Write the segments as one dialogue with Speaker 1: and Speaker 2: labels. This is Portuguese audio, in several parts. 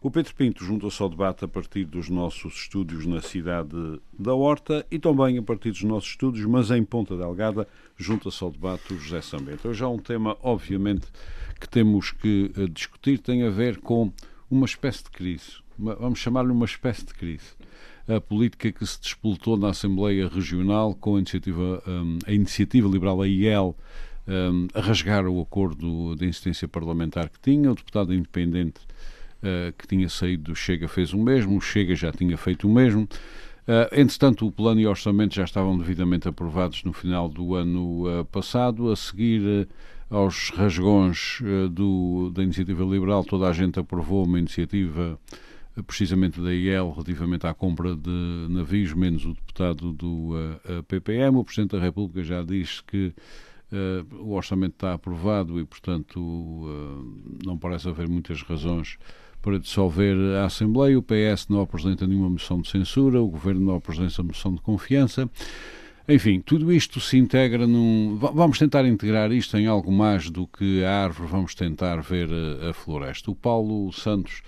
Speaker 1: O Pedro Pinto junta-se ao debate a partir dos nossos estúdios na cidade da Horta e também a partir dos nossos estúdios, mas em Ponta Delgada, junta-se ao debate o José Sambento. Hoje há um tema, obviamente, que temos que uh, discutir, tem a ver com uma espécie de crise, uma, vamos chamar-lhe uma espécie de crise. A política que se despoltou na Assembleia Regional com a iniciativa, um, a iniciativa liberal, a IEL, um, a rasgar o acordo de incidência parlamentar que tinha, o deputado independente uh, que tinha saído do Chega fez o mesmo, o Chega já tinha feito o mesmo. Uh, entretanto, o plano e o orçamento já estavam devidamente aprovados no final do ano uh, passado. A seguir aos rasgões do, da iniciativa liberal, toda a gente aprovou uma iniciativa precisamente da IEL relativamente à compra de navios, menos o deputado do PPM. O Presidente da República já disse que Uh, o orçamento está aprovado e, portanto, uh, não parece haver muitas razões para dissolver a Assembleia. O PS não apresenta nenhuma moção de censura, o Governo não apresenta moção de confiança. Enfim, tudo isto se integra num. Vamos tentar integrar isto em algo mais do que a árvore, vamos tentar ver a, floresta. O Paulo Santos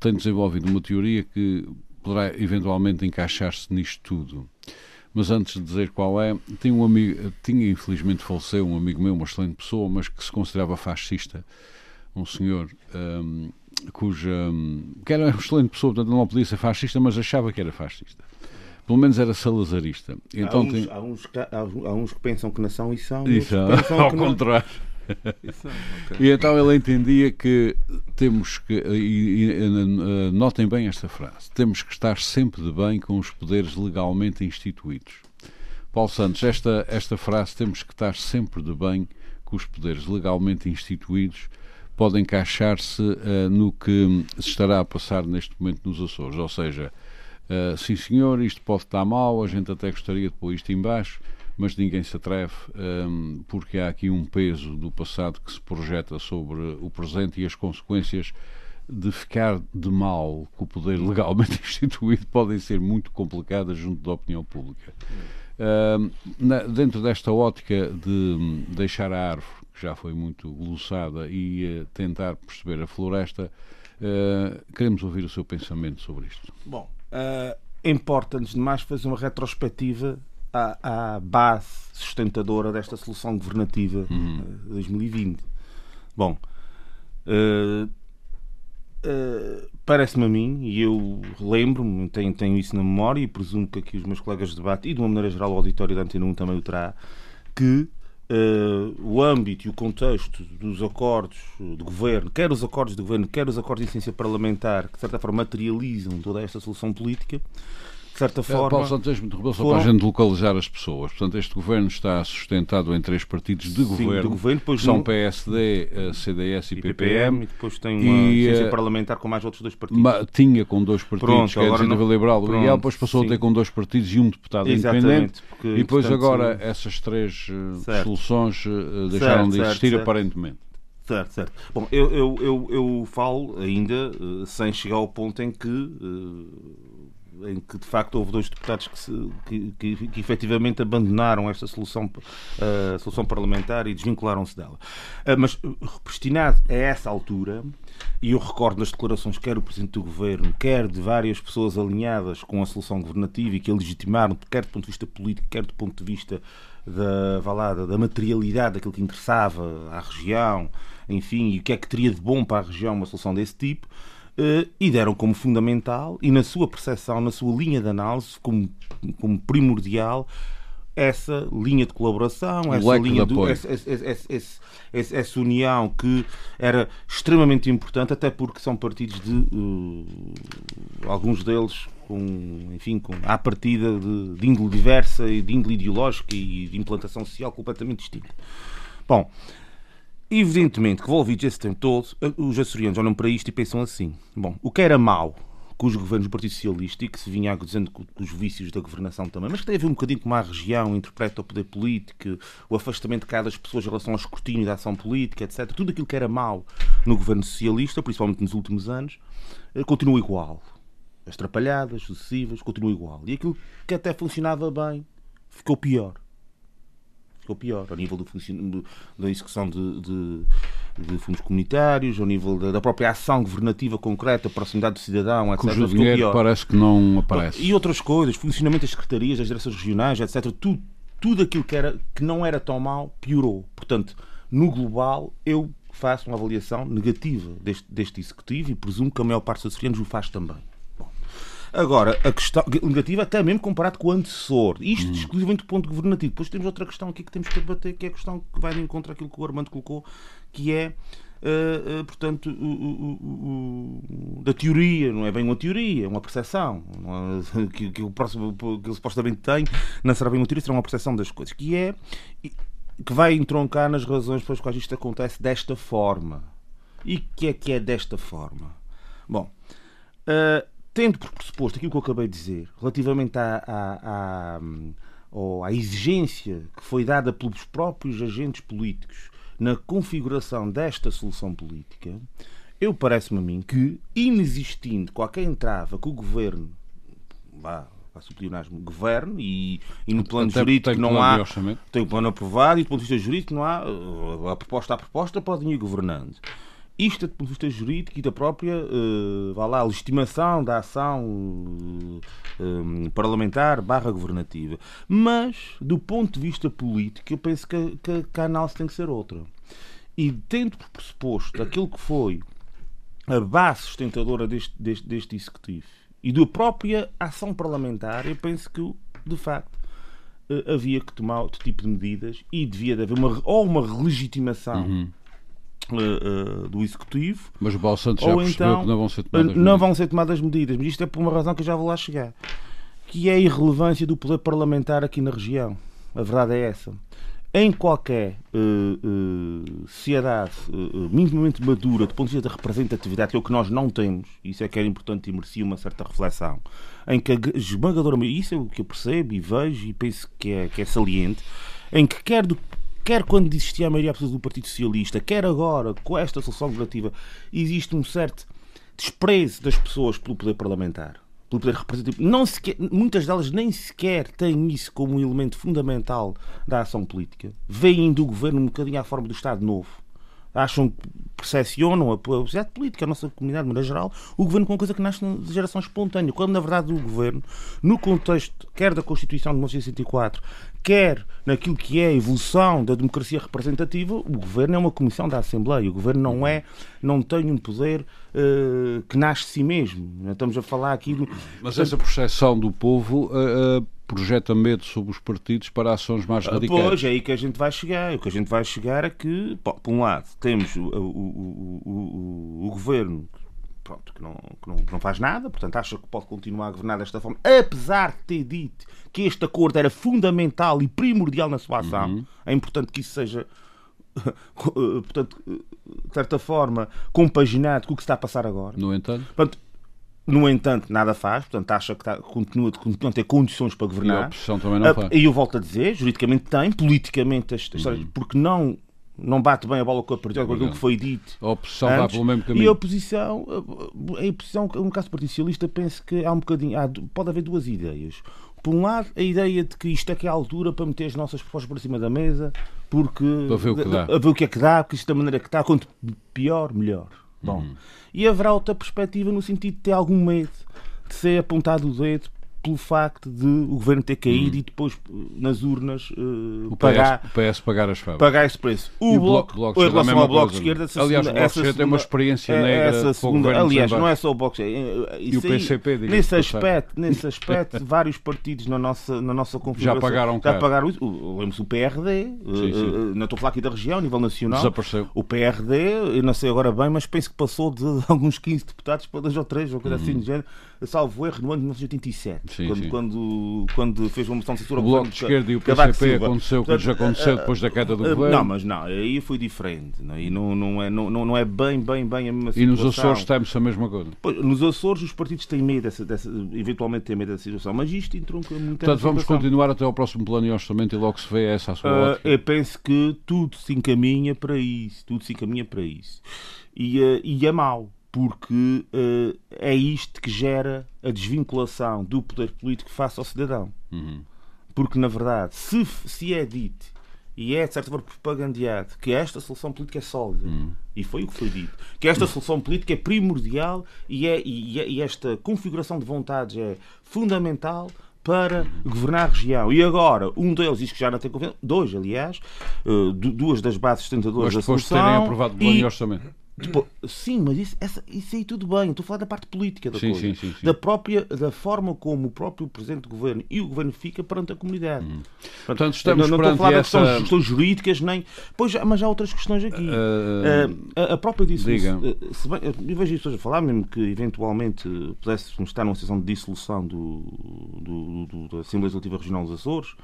Speaker 1: tem desenvolvido uma teoria que poderá eventualmente encaixar-se nisto tudo. Mas antes de dizer qual é, tinha um amigo, tinha infelizmente faleceu um amigo meu, uma excelente pessoa, mas que se considerava fascista, um senhor um, cuja. Um, que era uma excelente pessoa, portanto não podia ser fascista, mas achava que era fascista. Pelo menos era salazarista.
Speaker 2: Então, há, uns, tem... há, uns que, há, há, uns que pensam que nação e são.
Speaker 1: Isso, ao contrário. Isso, okay. E então ele entendia que temos que, e, e, e, notem bem esta frase, temos que estar sempre de bem com os poderes legalmente instituídos. Paulo Santos, esta, esta frase, temos que estar sempre de bem com os poderes legalmente instituídos, pode encaixar-se uh, no que se estará a passar neste momento nos Açores. Ou seja, uh, sim senhor, isto pode estar mal, a gente até gostaria de pôr isto em baixo, mas ninguém se atreve um, porque há aqui um peso do passado que se projeta sobre o presente e as consequências de ficar de mal com o poder legalmente instituído podem ser muito complicadas junto da opinião pública. Um, na, dentro desta ótica de deixar a árvore, que já foi muito glossada, e uh, tentar perceber a floresta, uh, queremos ouvir o seu pensamento sobre isto.
Speaker 2: Bom, uh, importa, antes de mais, fazer uma retrospectiva à, à base sustentadora desta solução governativa uhum. de 2020. Bom, uh, uh, parece-me a mim, e eu lembro-me, tenho, tenho isso na memória e presumo que aqui os meus colegas de debate e de uma maneira geral o auditório da Antena 1 também o terá, que Uh, o âmbito e o contexto dos acordos de governo, quer os acordos de governo, quer os acordos de ciência parlamentar, que de certa forma materializam toda esta solução política, certa é, forma.
Speaker 1: Paulo Santos, me interrompeu só foram... para a gente localizar as pessoas. Portanto, este governo está sustentado em três partidos de Sim, governo. Depois são no... PSD, eh, CDS e, e PPM.
Speaker 2: E depois tem uma e, eh, parlamentar com mais outros dois partidos.
Speaker 1: Ma, tinha com dois partidos, Pronto, que é a Iniciativa Liberal e IEL, depois passou sim. a ter com dois partidos e um deputado Exatamente, independente. Porque, e depois agora essas três eh, certo. soluções deixaram certo, de existir certo, aparentemente.
Speaker 2: Certo, certo. Bom, eu, eu, eu, eu falo ainda sem chegar ao ponto em que em que de facto houve dois deputados que, se, que, que, que efetivamente abandonaram esta solução, uh, solução parlamentar e desvincularam-se dela. Uh, mas prestinado a essa altura, e eu recordo nas declarações quer o Presidente do Governo, quer de várias pessoas alinhadas com a solução governativa e que a legitimaram, quer do ponto de vista político, quer do ponto de vista da, valada, da materialidade daquilo que interessava à região, enfim, e o que é que teria de bom para a região uma solução desse tipo, e deram como fundamental, e na sua percepção, na sua linha de análise, como, como primordial, essa linha de colaboração, essa linha de, essa, essa, essa, união que era extremamente importante, até porque são partidos de uh, alguns deles com, enfim, com à partida de, de índole diversa e de índole ideológica e de implantação social completamente distinta. Bom, Evidentemente que, envolvidos esse tempo todo, os açorianos olham para isto e pensam assim: bom, o que era mau com os governos do Partido Socialista e que se vinha dizendo com os vícios da governação também, mas que tem a ver um bocadinho com a região interpreta o poder político, o afastamento de cada pessoas em relação ao escrutínio da ação política, etc. Tudo aquilo que era mau no governo socialista, principalmente nos últimos anos, eh, continua igual. As trapalhadas sucessivas continua igual. E aquilo que até funcionava bem ficou pior ficou pior, ao nível do da execução de, de, de, fundos comunitários, ao nível da, da, própria ação governativa concreta, proximidade do cidadão, etc.
Speaker 1: Cujo dinheiro pior. parece que não aparece.
Speaker 2: E outras coisas, funcionamento das secretarias, das direções regionais, etc. Tudo, tudo aquilo que, era, que não era tão mal piorou. Portanto, no global, eu faço uma avaliação negativa deste, deste executivo e presumo que a maior parte dos açorianos o faz também. Agora, a questão negativa até mesmo comparado com o antecessor. Isto hum. exclusivamente do ponto governativo. Depois temos outra questão aqui que temos que debater, que é a questão que vai de encontro àquilo que o Armando colocou, que é Uh, uh, portanto, uh, da teoria, não é bem uma teoria, é uma percepção é, que, que, o próximo que ele supostamente tem, não será bem uma teoria, será uma percepção das coisas, que é que vai entroncar nas razões pelas quais isto acontece desta forma. E que é que é desta forma? Bom, tendo por pressuposto aquilo que eu acabei de dizer, relativamente à, à, à, à exigência que foi dada pelos próprios agentes políticos na configuração desta solução política, eu parece-me a mim que, inexistindo qualquer entrava que o governo vá, o pleonasmo, governo e, e no plano Até jurídico não há. Tem o plano aprovado e do ponto de vista jurídico não há. A proposta à proposta podem ir governando. Isto do ponto de vista jurídico e da própria uh, vá lá, legitimação da ação uh, parlamentar barra governativa. Mas, do ponto de vista político, eu penso que, que, que a análise tem que ser outra. E tendo por pressuposto aquilo que foi a base sustentadora deste, deste, deste executivo e da própria ação parlamentar, eu penso que, de facto, havia que tomar outro tipo de medidas e devia haver uma, ou uma legitimação. Uhum Uh, uh, do Executivo.
Speaker 1: Mas o Paulo Santos já então, que não vão ser tomadas
Speaker 2: Não medidas. vão ser tomadas medidas, mas isto é por uma razão que eu já vou lá chegar. Que é a irrelevância do poder parlamentar aqui na região. A verdade é essa. Em qualquer uh, sociedade minimamente madura, do ponto de vista da representatividade, que é o que nós não temos, isso é que era importante e merecia uma certa reflexão, em que a esmagadora isso é o que eu percebo e vejo e penso que é, que é saliente, em que quer do quer quando existia a maioria absoluta do Partido Socialista, quer agora com esta solução governativa, existe um certo desprezo das pessoas pelo poder parlamentar, pelo poder representativo. Não sequer, muitas delas nem sequer têm isso como um elemento fundamental da ação política. Veem do governo um bocadinho à forma do Estado Novo. Acham, percepcionam a sociedade política, a nossa comunidade, de maneira geral, o governo com uma coisa que nasce na geração espontânea. Quando, na verdade, o governo, no contexto quer da Constituição de 1964, quer naquilo que é a evolução da democracia representativa, o governo é uma comissão da Assembleia. O governo não é, não tem um poder uh, que nasce de si mesmo. Estamos a falar aqui. Do...
Speaker 1: Mas essa percepção do povo. Uh, projeta medo sobre os partidos para ações mais radicais.
Speaker 2: Pois, é aí que a gente vai chegar. O que a gente vai chegar é que, por um lado, temos o, o, o, o, o governo pronto, que, não, que não, que não faz nada, portanto acha que pode continuar a governar desta forma, apesar de ter dito que este acordo era fundamental e primordial na sua ação. Uhum. É importante que isso seja, portanto, de certa forma, compaginado com o que está a passar agora.
Speaker 1: No entanto.
Speaker 2: Portanto, no entanto, nada faz, portanto, acha que está, continua, continua a ter condições para governar. E
Speaker 1: a oposição também não faz.
Speaker 2: E eu volto a dizer, juridicamente tem, politicamente, história, uhum. porque não não bate bem a bola com a partida, com aquilo que foi dito.
Speaker 1: A oposição antes, vai pelo mesmo caminho.
Speaker 2: E a oposição, a oposição, no caso Socialista, penso que há um bocadinho, há, pode haver duas ideias. Por um lado, a ideia de que isto é que é a altura para meter as nossas propostas por cima da mesa, porque
Speaker 1: para ver o que dá,
Speaker 2: a ver o que é que dá, porque isto da maneira que está, quanto pior, melhor. Bom, uhum. e haverá outra perspectiva no sentido de ter algum medo de ser apontado o dedo pelo facto de o governo ter caído hum. e depois nas urnas uh,
Speaker 1: o
Speaker 2: pagar,
Speaker 1: PS, o PS pagar as fábricas.
Speaker 2: Pagar esse preço. O,
Speaker 1: e
Speaker 2: bloco,
Speaker 1: bloco, em relação ao Bloco de Esquerda,
Speaker 2: aliás,
Speaker 1: segunda, o Bloco de Esquerda tem uma experiência é, negra essa segunda,
Speaker 2: aliás, não é só o Bloco de
Speaker 1: Esquerda. E o PCP,
Speaker 2: nesse aspecto, nesse aspecto, vários partidos na nossa, na nossa configuração
Speaker 1: já pagaram
Speaker 2: já pagaram isso. Lembro-se o PRD, sim, sim. Uh, não estou a falar aqui da região, a nível nacional.
Speaker 1: Desapareceu.
Speaker 2: O PRD, eu não sei agora bem, mas penso que passou de alguns 15 deputados para dois ou três, ou coisa assim uhum. assim de género salvo erro, no ano de 1987.
Speaker 1: Sim,
Speaker 2: quando,
Speaker 1: sim.
Speaker 2: Quando, quando fez uma moção de censura
Speaker 1: O Bloco de Esquerda e o PCP aconteceu o que lhes
Speaker 2: Portanto,
Speaker 1: aconteceu
Speaker 2: eh,
Speaker 1: depois da queda do
Speaker 2: eh,
Speaker 1: governo.
Speaker 2: Não, mas não, aí foi diferente. Não, é? e não, não, é, não, não é bem, bem, bem a mesma
Speaker 1: E
Speaker 2: situação.
Speaker 1: nos Açores temos a mesma coisa.
Speaker 2: Pois, Nos Açores os partidos têm medo dessa, dessa, eventualmente têm medo dessa situação, mas isto entronca muito
Speaker 1: Portanto, vamos
Speaker 2: situação.
Speaker 1: continuar até ao próximo plano de orçamento e logo se vê essa a sua ótica.
Speaker 2: eu penso que tudo se encaminha para isso. Tudo se encaminha para isso. E, ah, e é mau, porque ah, é isto que gera a desvinculação do poder político face ao cidadão.
Speaker 1: Uhum.
Speaker 2: Porque, na verdade, se, se é dito e é, de certa forma, propagandeado que esta solução política é sólida, e foi o que foi dito, que esta solução política é primordial e, é, e, e- e esta configuração de vontades é fundamental para governar a região. E agora, um deles diz que já não tem confiança, dois, aliás, eh, du- duas das bases sustentadoras
Speaker 1: Mas
Speaker 2: da
Speaker 1: depois de
Speaker 2: solução.
Speaker 1: terem aprovado o plano de
Speaker 2: e-
Speaker 1: orçamento.
Speaker 2: Depois- sim, mas isso, essa- isso aí tudo bem. Estou a falar da parte política da
Speaker 1: Sim,
Speaker 2: coisa.
Speaker 1: sim, sim.
Speaker 2: Da própria da forma como o próprio Presidente do Governo e o Governo fica perante a comunidade.
Speaker 1: Uhum. Portanto, estamos
Speaker 2: não, não estou a falar
Speaker 1: essa-
Speaker 2: das questões, jurídicas, nem. Pois, mas há outras questões aqui.
Speaker 1: Ah,
Speaker 2: Ah, a, a própria
Speaker 1: diga.
Speaker 2: ah, se bem- Eu vejo as pessoas a falar, mesmo que eventualmente pudéssemos estar numa situação de dissolução do, do- do- da Assembleia Legislativa Regional dos Açores.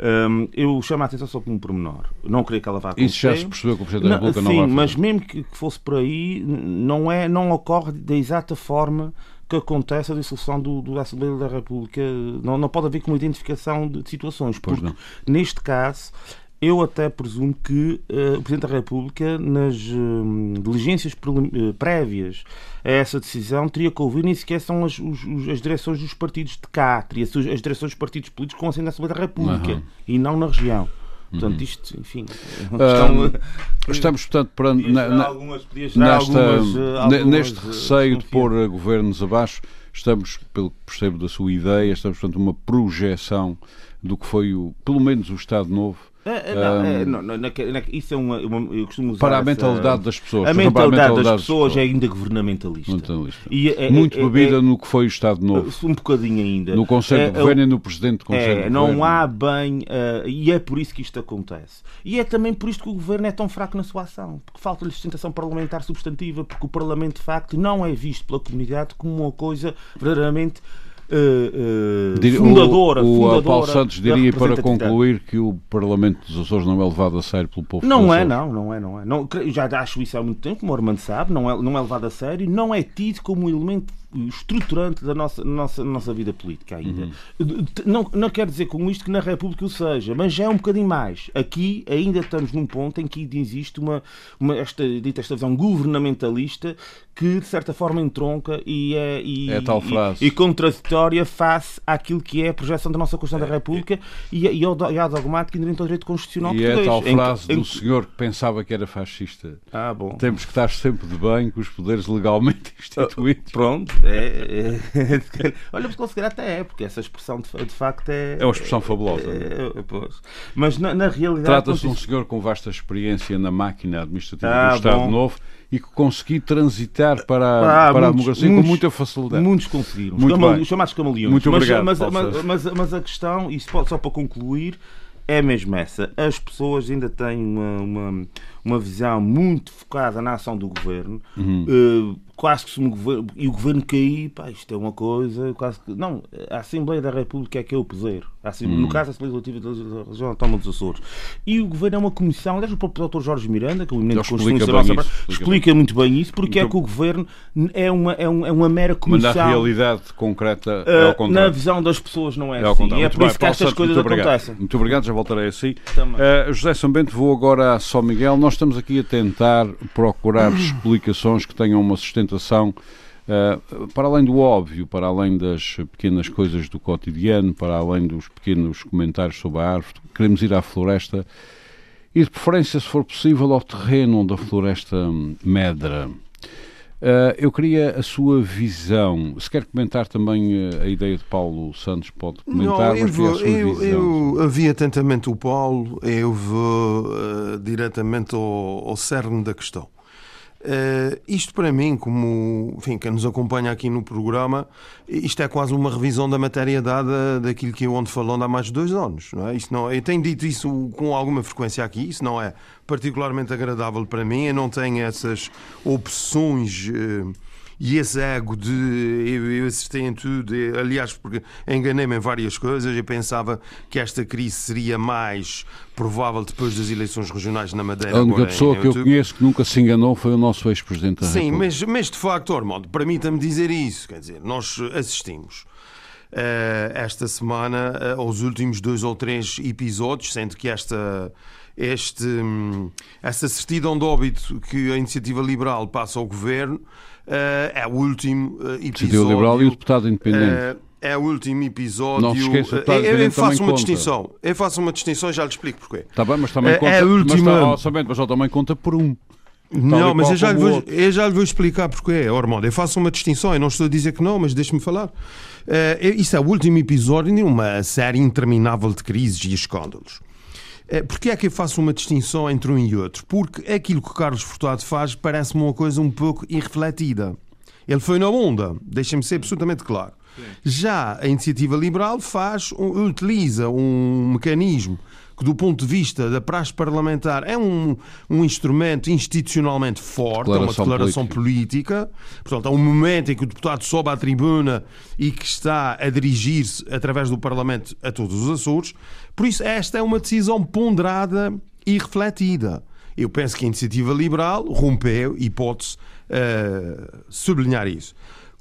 Speaker 2: Ah, eu chamo a atenção só por um pormenor. Não creio que ela vá acontecer.
Speaker 1: Isso já se percebeu que o Presidente da
Speaker 2: Não,
Speaker 1: República não
Speaker 2: sim,
Speaker 1: vai
Speaker 2: mas
Speaker 1: fazer.
Speaker 2: mesmo que, que fosse por aí, não, é, não ocorre da exata forma que acontece a dissolução do, do- da Assembleia da República. Não, não pode haver como identificação de, de situações.
Speaker 1: Pois
Speaker 2: Porque, neste caso, eu até presumo que eh, o Presidente da República, nas eh, diligências eh, prévias a essa decisão, teria que ouvir nem sequer são as, os- as direções dos partidos de cá, teria as direções dos partidos políticos com Assembleia da República
Speaker 1: Aham.
Speaker 2: e não na região. Portanto, isto, enfim, questão.
Speaker 1: Estamos, portanto, perante, na- na-
Speaker 2: algumas-
Speaker 1: nesta,
Speaker 2: algumas, eh, algumas,
Speaker 1: neste receio de pôr governos abaixo, estamos, pelo que percebo da sua ideia, estamos, portanto, uma projeção do que foi, o, pelo menos, o Estado Novo
Speaker 2: É, é, não, é,
Speaker 1: Ahm,
Speaker 2: não, não, na- na- isso é uma, uma- eu costumo usar
Speaker 1: para a
Speaker 2: essa-
Speaker 1: mentalidade das pessoas.
Speaker 2: A
Speaker 1: exemplo, para
Speaker 2: mentalidade das pessoas é ainda governamentalista.
Speaker 1: Mentalista.
Speaker 2: E é- é-
Speaker 1: Muito
Speaker 2: é-
Speaker 1: bebida no que foi o Estado Novo,
Speaker 2: Um bocadinho ainda.
Speaker 1: no Conselho de Governo e no Presidente do Conselho de
Speaker 2: não
Speaker 1: Governo.
Speaker 2: há bem, eh, e é por isso que isto acontece. E é também por isto que o governo é tão fraco na sua ação, porque falta-lhe sustentação parlamentar substantiva, porque o Parlamento, de facto, não é visto pela comunidade como uma coisa verdadeiramente
Speaker 1: Dir-
Speaker 2: fundadora.
Speaker 1: o, o
Speaker 2: fundadora
Speaker 1: Paulo Santos diria para concluir que o Parlamento dos Açores não é levado a sério pelo povo
Speaker 2: Não é,
Speaker 1: Açores.
Speaker 2: não, não é, não é. Não, já acho isso há muito tempo, como o Armando sabe, não é, não é levado a sério, não é tido como um elemento estruturante da nossa, nossa, nossa vida política ainda. Não, não quero dizer com isto que na República o seja, mas já é um bocadinho mais. Aqui ainda estamos num ponto em que existe uma, uma esta, dita esta visão governamentalista que de certa forma entronca e é, e,
Speaker 1: É tal
Speaker 2: e-
Speaker 1: frase.
Speaker 2: e contraditória face àquilo que é a projeção da nossa Constituição da República e, e, ao, e ao dogmático inerente ao direito constitucional
Speaker 1: E é
Speaker 2: português.
Speaker 1: tal
Speaker 2: Em que-
Speaker 1: frase
Speaker 2: em
Speaker 1: do
Speaker 2: que-
Speaker 1: senhor que pensava que era fascista.
Speaker 2: ah, bom.
Speaker 1: Temos que estar sempre de bem com os poderes legalmente instituídos.
Speaker 2: Pronto. É, é- Olha, mas se calhar até é, porque essa expressão de, de facto é.
Speaker 1: É uma expressão fabulosa.
Speaker 2: é- é- pois. Mas na, na realidade.
Speaker 1: Trata-se de um senhor com vasta experiência na máquina administrativa
Speaker 2: Ah,
Speaker 1: do Estado
Speaker 2: bom.
Speaker 1: Novo e que conseguiu transitar para,
Speaker 2: Ah,
Speaker 1: para a
Speaker 2: muitos-
Speaker 1: democracia
Speaker 2: muitos-
Speaker 1: com muita facilidade.
Speaker 2: Muitos conseguiram.
Speaker 1: Muito
Speaker 2: camale- chamados camaleões.
Speaker 1: Muito
Speaker 2: mas,
Speaker 1: obrigado,
Speaker 2: mas, mas, mas, mas a questão, e só, para concluir, é mesmo essa. As pessoas ainda têm uma, uma, uma visão muito focada na ação do governo.
Speaker 1: Uhum.
Speaker 2: Eh, quase que se um governo, e o governo cair, pá, isto é uma coisa, quase que. Não, a Assembleia da República é que é o poder. A Assembleia-
Speaker 1: Uhum.
Speaker 2: No caso, a Assembleia Legislativa da Região Autónoma dos Açores. E o governo é uma comissão, aliás, o próprio Dr. Jorge Miranda, que é o eminente
Speaker 1: explica
Speaker 2: constitucionalista da nossa
Speaker 1: isso, explica
Speaker 2: explica muito bem isso, porque é
Speaker 1: Então-
Speaker 2: que o governo é uma, é um- é uma mera
Speaker 1: Mas
Speaker 2: comissão.
Speaker 1: na realidade concreta é
Speaker 2: Uh,
Speaker 1: ao
Speaker 2: na
Speaker 1: contrário.
Speaker 2: visão das pessoas não é,
Speaker 1: É
Speaker 2: assim.
Speaker 1: contrário.
Speaker 2: É por
Speaker 1: bem,
Speaker 2: isso que estas coisas
Speaker 1: muito obrigado.
Speaker 2: acontecem.
Speaker 1: Muito obrigado, já voltarei assim.
Speaker 2: Também.
Speaker 1: Uh, José Sambento, vou agora a São Miguel. Nós estamos aqui a tentar procurar explicações que tenham uma sustentação uh, para além do óbvio, para além das pequenas coisas do cotidiano, para além dos pequenos comentários sobre a árvore. Queremos ir à floresta e, de preferência, se for possível, ao terreno onde a floresta medra. Uh, eu queria a sua visão. Se quer comentar também uh, a ideia de Paulo Santos, pode comentar,
Speaker 3: Não, eu, vou,
Speaker 1: sua
Speaker 3: eu,
Speaker 1: visão.
Speaker 3: eu havia atentamente o Paulo, eu vou eh, diretamente ao, ao cerne da questão. Eh, isto para mim, como enfim, quem nos acompanha aqui no programa, isto é quase uma revisão da matéria dada daquilo que eu ando falando há mais de dois anos. Não é? Isto não, eu tenho dito isso com alguma frequência aqui, isso não é particularmente agradável para mim, eu não tenho essas opções. eh, e esse ego de eu, eu acertei em tudo, aliás, porque enganei-me em várias coisas, eu pensava que esta crise seria mais provável depois das eleições regionais na Madeira.
Speaker 1: A única pessoa que eu conheço que nunca se enganou foi o nosso ex-presidente da
Speaker 3: Sim, mas, mas de facto, Ormond, permita-me dizer isso, quer dizer, nós assistimos uh, esta semana uh, aos últimos dois ou três episódios, sendo que esta este, um, essa certidão de óbito que a iniciativa liberal passa ao governo uh, é o último episódio. Iniciativa
Speaker 1: liberal e o deputado independente. Uh,
Speaker 3: é o último episódio.
Speaker 1: Não se esqueça,
Speaker 3: eu,
Speaker 1: eu
Speaker 3: faço uma
Speaker 1: conta.
Speaker 3: distinção. Eu faço uma distinção e já lhe explico porquê.
Speaker 1: Está bem, mas também conta. É a última... Mas, tá, mas, também conta por um.
Speaker 3: Não, mas eu já, lhe vou, eu já lhe vou explicar porquê, Ormond. Eu faço uma distinção, eu não estou a dizer que não, mas deixe-me falar. Uh, isso é o último episódio de uma série interminável de crises e escândalos. Uh, Porquê é que eu faço uma distinção entre um e outro? Porque aquilo que o Carlos Furtado faz parece-me uma coisa um pouco irrefletida. Ele foi na onda, deixem-me ser absolutamente claro. Já a iniciativa liberal faz, utiliza um mecanismo que, do ponto de vista da praxe parlamentar, é um, um instrumento institucionalmente forte, é uma declaração política. política. Portanto, é um momento em que o deputado sobe à tribuna e que está a dirigir-se através do Parlamento a todos os Açores. Por isso, esta é uma decisão ponderada e refletida. Eu penso que a iniciativa liberal rompeu e pode-se uh, sublinhar isso.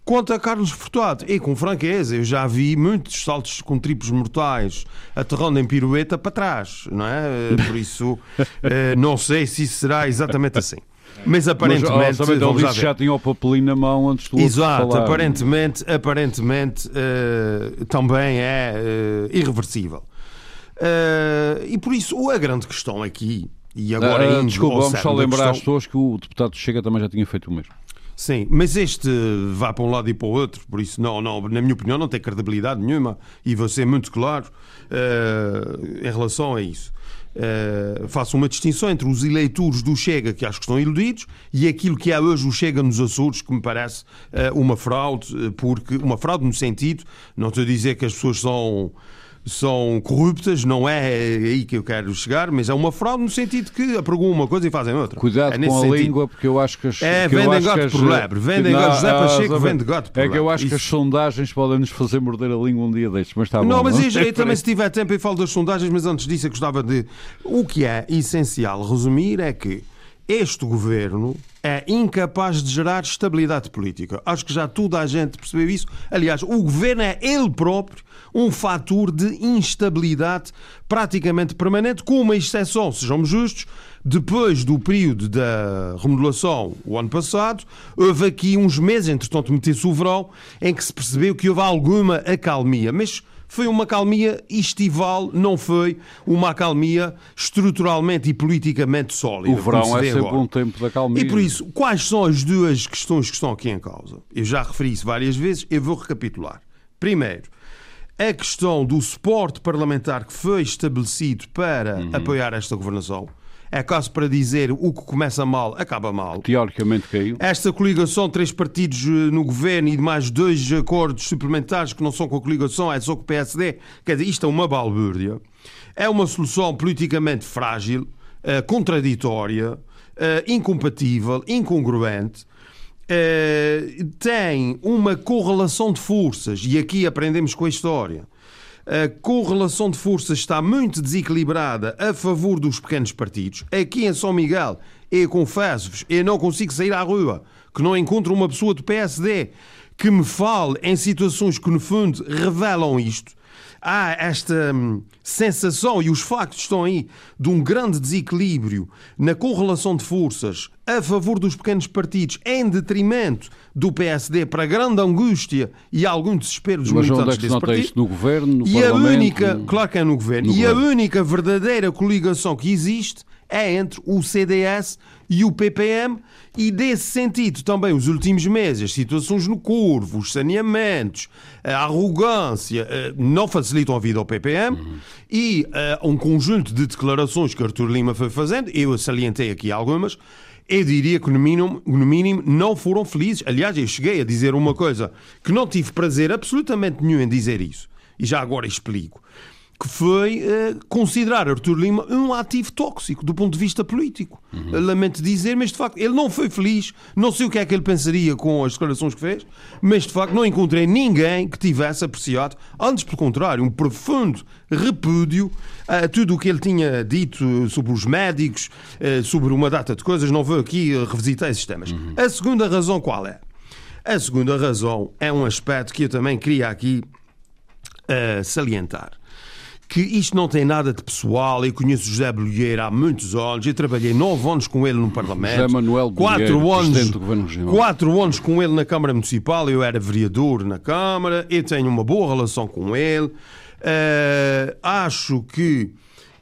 Speaker 3: Quanto a Carlos Furtado, e com franqueza, eu já vi muitos saltos com triplos mortais aterrando em pirueta para trás, não é? Por isso, não sei se isso será exatamente assim. Mas aparentemente. Mas,
Speaker 1: oh, vamos já tinha o papelinho na mão antes do
Speaker 3: Exato,
Speaker 1: falar.
Speaker 3: aparentemente, aparentemente uh, também é uh, irreversível. Uh, e por isso, a grande questão aqui, e agora.
Speaker 1: Uh, desculpa, vamos só lembrar às pessoas que o deputado Chega também já tinha feito o mesmo.
Speaker 3: Sim, mas este vai para um lado e para o outro, por isso, não, não, na minha opinião, não tem credibilidade nenhuma e vou ser muito claro uh, em relação a isso. Uh, faço uma distinção entre os eleitores do Chega, que acho que estão iludidos, e aquilo que é hoje o Chega nos Açores, que me parece uh, uma fraude, porque uma fraude no sentido, não estou a dizer que as pessoas são são corruptas, não é aí que eu quero chegar, mas é uma fraude no sentido que apregam uma coisa e fazem outra.
Speaker 1: Cuidado
Speaker 3: é
Speaker 1: com a sentido. língua, porque eu acho que as.
Speaker 3: É, vendem gato as, por lebre, vendem gato. José Pacheco vende gato por
Speaker 1: É que eu acho Isso. que as sondagens podem nos fazer morder a língua um dia destes, mas está
Speaker 3: não,
Speaker 1: bom.
Speaker 3: Mas
Speaker 1: não,
Speaker 3: mas eu, também, se tiver tempo, eu falo das sondagens, mas antes disso, eu gostava de. O que é essencial resumir é que este governo é incapaz de gerar estabilidade política. Acho que já toda a gente percebeu isso. Aliás, o governo é ele próprio um fator de instabilidade praticamente permanente, com uma exceção, sejamos justos, depois do período da remodelação, o ano passado, houve aqui uns meses, entretanto meteu-se o verão, em que se percebeu que houve alguma acalmia. Mas foi uma acalmia estival, não foi uma acalmia estruturalmente e politicamente sólida.
Speaker 1: O verão é sempre
Speaker 3: agora.
Speaker 1: um tempo de acalmia.
Speaker 3: E por isso, quais são as duas questões que estão aqui em causa? Eu já referi isso várias vezes, eu vou recapitular. Primeiro, a questão do suporte parlamentar que foi estabelecido para uhum. apoiar esta governação. É caso para dizer o que começa mal, acaba mal.
Speaker 1: Teoricamente caiu.
Speaker 3: Esta coligação, três partidos eh, no governo e mais dois acordos suplementares que não são com a coligação, é só com o PSD. Quer dizer, isto é uma balbúrdia. É uma solução politicamente frágil, eh, contraditória, eh, incompatível, incongruente. tem uma correlação de forças, e aqui aprendemos com a história a correlação de forças está muito desequilibrada a favor dos pequenos partidos. Aqui em São Miguel, eu confesso-vos, eu não consigo sair à rua, que não encontro uma pessoa do PSD que me fale em situações que, no fundo, revelam isto há esta hum, sensação, e os factos estão aí, de um grande desequilíbrio na correlação de forças a favor dos pequenos partidos, em detrimento do PSD, para grande angústia e algum desespero dos
Speaker 1: Mas
Speaker 3: militantes
Speaker 1: onde é que
Speaker 3: desse partido.
Speaker 1: Isto no governo, no
Speaker 3: e
Speaker 1: a
Speaker 3: única, claro que é no governo,
Speaker 1: no
Speaker 3: e
Speaker 1: governo.
Speaker 3: a única verdadeira coligação que existe é entre o CDS e o PPM, e desse sentido também os últimos meses, as situações no Corvo, os saneamentos, a arrogância eh, não facilitam a vida ao PPM uhum. e uh, um conjunto de declarações que Artur Lima foi fazendo, eu salientei aqui algumas, eu diria que no mínimo, no mínimo não foram felizes. Aliás, eu cheguei a dizer uma coisa que não tive prazer absolutamente nenhum em dizer isso, e já agora explico. Que foi uh, considerar Artur Lima um ativo tóxico do ponto de vista político. Uhum. Lamento dizer, mas de facto ele não foi feliz. Não sei o que é que ele pensaria com as declarações que fez, mas de facto não encontrei ninguém que tivesse apreciado, antes pelo contrário, um profundo repúdio a tudo o que ele tinha dito sobre os médicos, uh, sobre uma data de coisas. Não vou aqui revisitar esses temas. Uhum. A segunda razão qual é? A segunda razão é um aspecto que eu também queria aqui uh, salientar que isto não tem nada de pessoal. Eu conheço José Bolheiro há muitos anos. Eu trabalhei nove anos com ele no Parlamento.
Speaker 1: José Manuel Bolheiro,
Speaker 3: quatro
Speaker 1: anos, do Governo Regional.
Speaker 3: Quatro anos com ele na Câmara Municipal. Eu era vereador na Câmara. Eu tenho uma boa relação com ele. Uh, acho que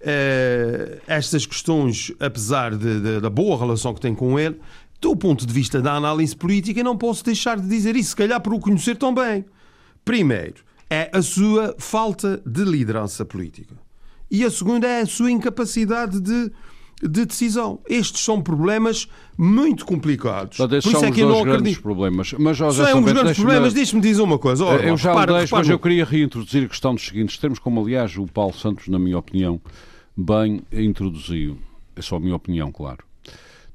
Speaker 3: uh, estas questões, apesar de, de, da boa relação que tenho com ele, do ponto de vista da análise política, não posso deixar de dizer isso, se calhar por o conhecer tão bem. Primeiro, é a sua falta de liderança política. E a segunda é a sua incapacidade de, de decisão. Estes são problemas muito complicados.
Speaker 1: Por isso é que eu não acredito. problemas. Mas,
Speaker 3: ó, são os grandes problemas. Deixe-me dizer uma coisa.
Speaker 1: Eu já repara, deixo, repara, mas eu queria reintroduzir a questão dos seguintes termos, como aliás o Paulo Santos, na minha opinião, bem introduziu. É só a minha opinião, claro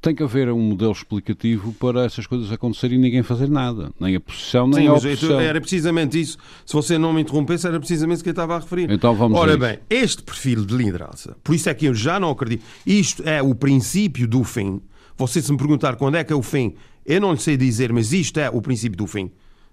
Speaker 1: tem que haver um modelo explicativo para essas coisas acontecerem e ninguém fazer nada. Nem a posição, nem Sim, a oposição.
Speaker 3: Era precisamente isso. Se você não me interrompesse, era precisamente isso que eu estava a referir.
Speaker 1: Então vamos
Speaker 3: Ora bem, este perfil de liderança, por isso é que eu já não acredito. Isto é o princípio do fim. Você se me perguntar quando é que é o fim, eu não lhe sei dizer, mas isto é o princípio do fim.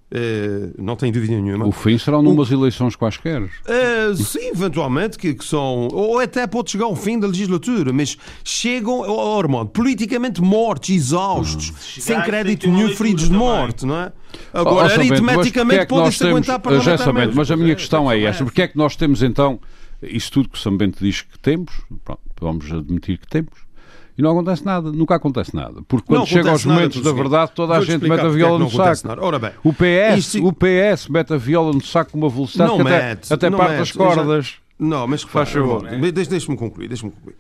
Speaker 3: Uh, não tenho dúvida nenhuma.
Speaker 1: O fim serão numas o... eleições quaisquer.
Speaker 3: Uh, sim, eventualmente, que, que, são. Ou até pode chegar ao fim da legislatura, mas chegam, oh, Armando, politicamente mortos, exaustos, hum. sem crédito nenhum, feridos de morte, não é? Agora, oh, aritmeticamente, é podem-se aguentar parlamentarmente.
Speaker 1: Mas a minha questão é esta: porque é que nós temos então isso tudo que o Sambento diz que temos? Pronto, vamos admitir que temos e não acontece nada, nunca acontece nada. Porque quando chega aos momentos da verdade, toda a gente mete a viola é no saco.
Speaker 3: Ora bem,
Speaker 1: o PS, isto... o PS mete a viola no saco com uma velocidade não que mete, até, até parte das cordas. Já...
Speaker 3: Não, mas faz favor, é? deixe-me concluir, deixe-me concluir.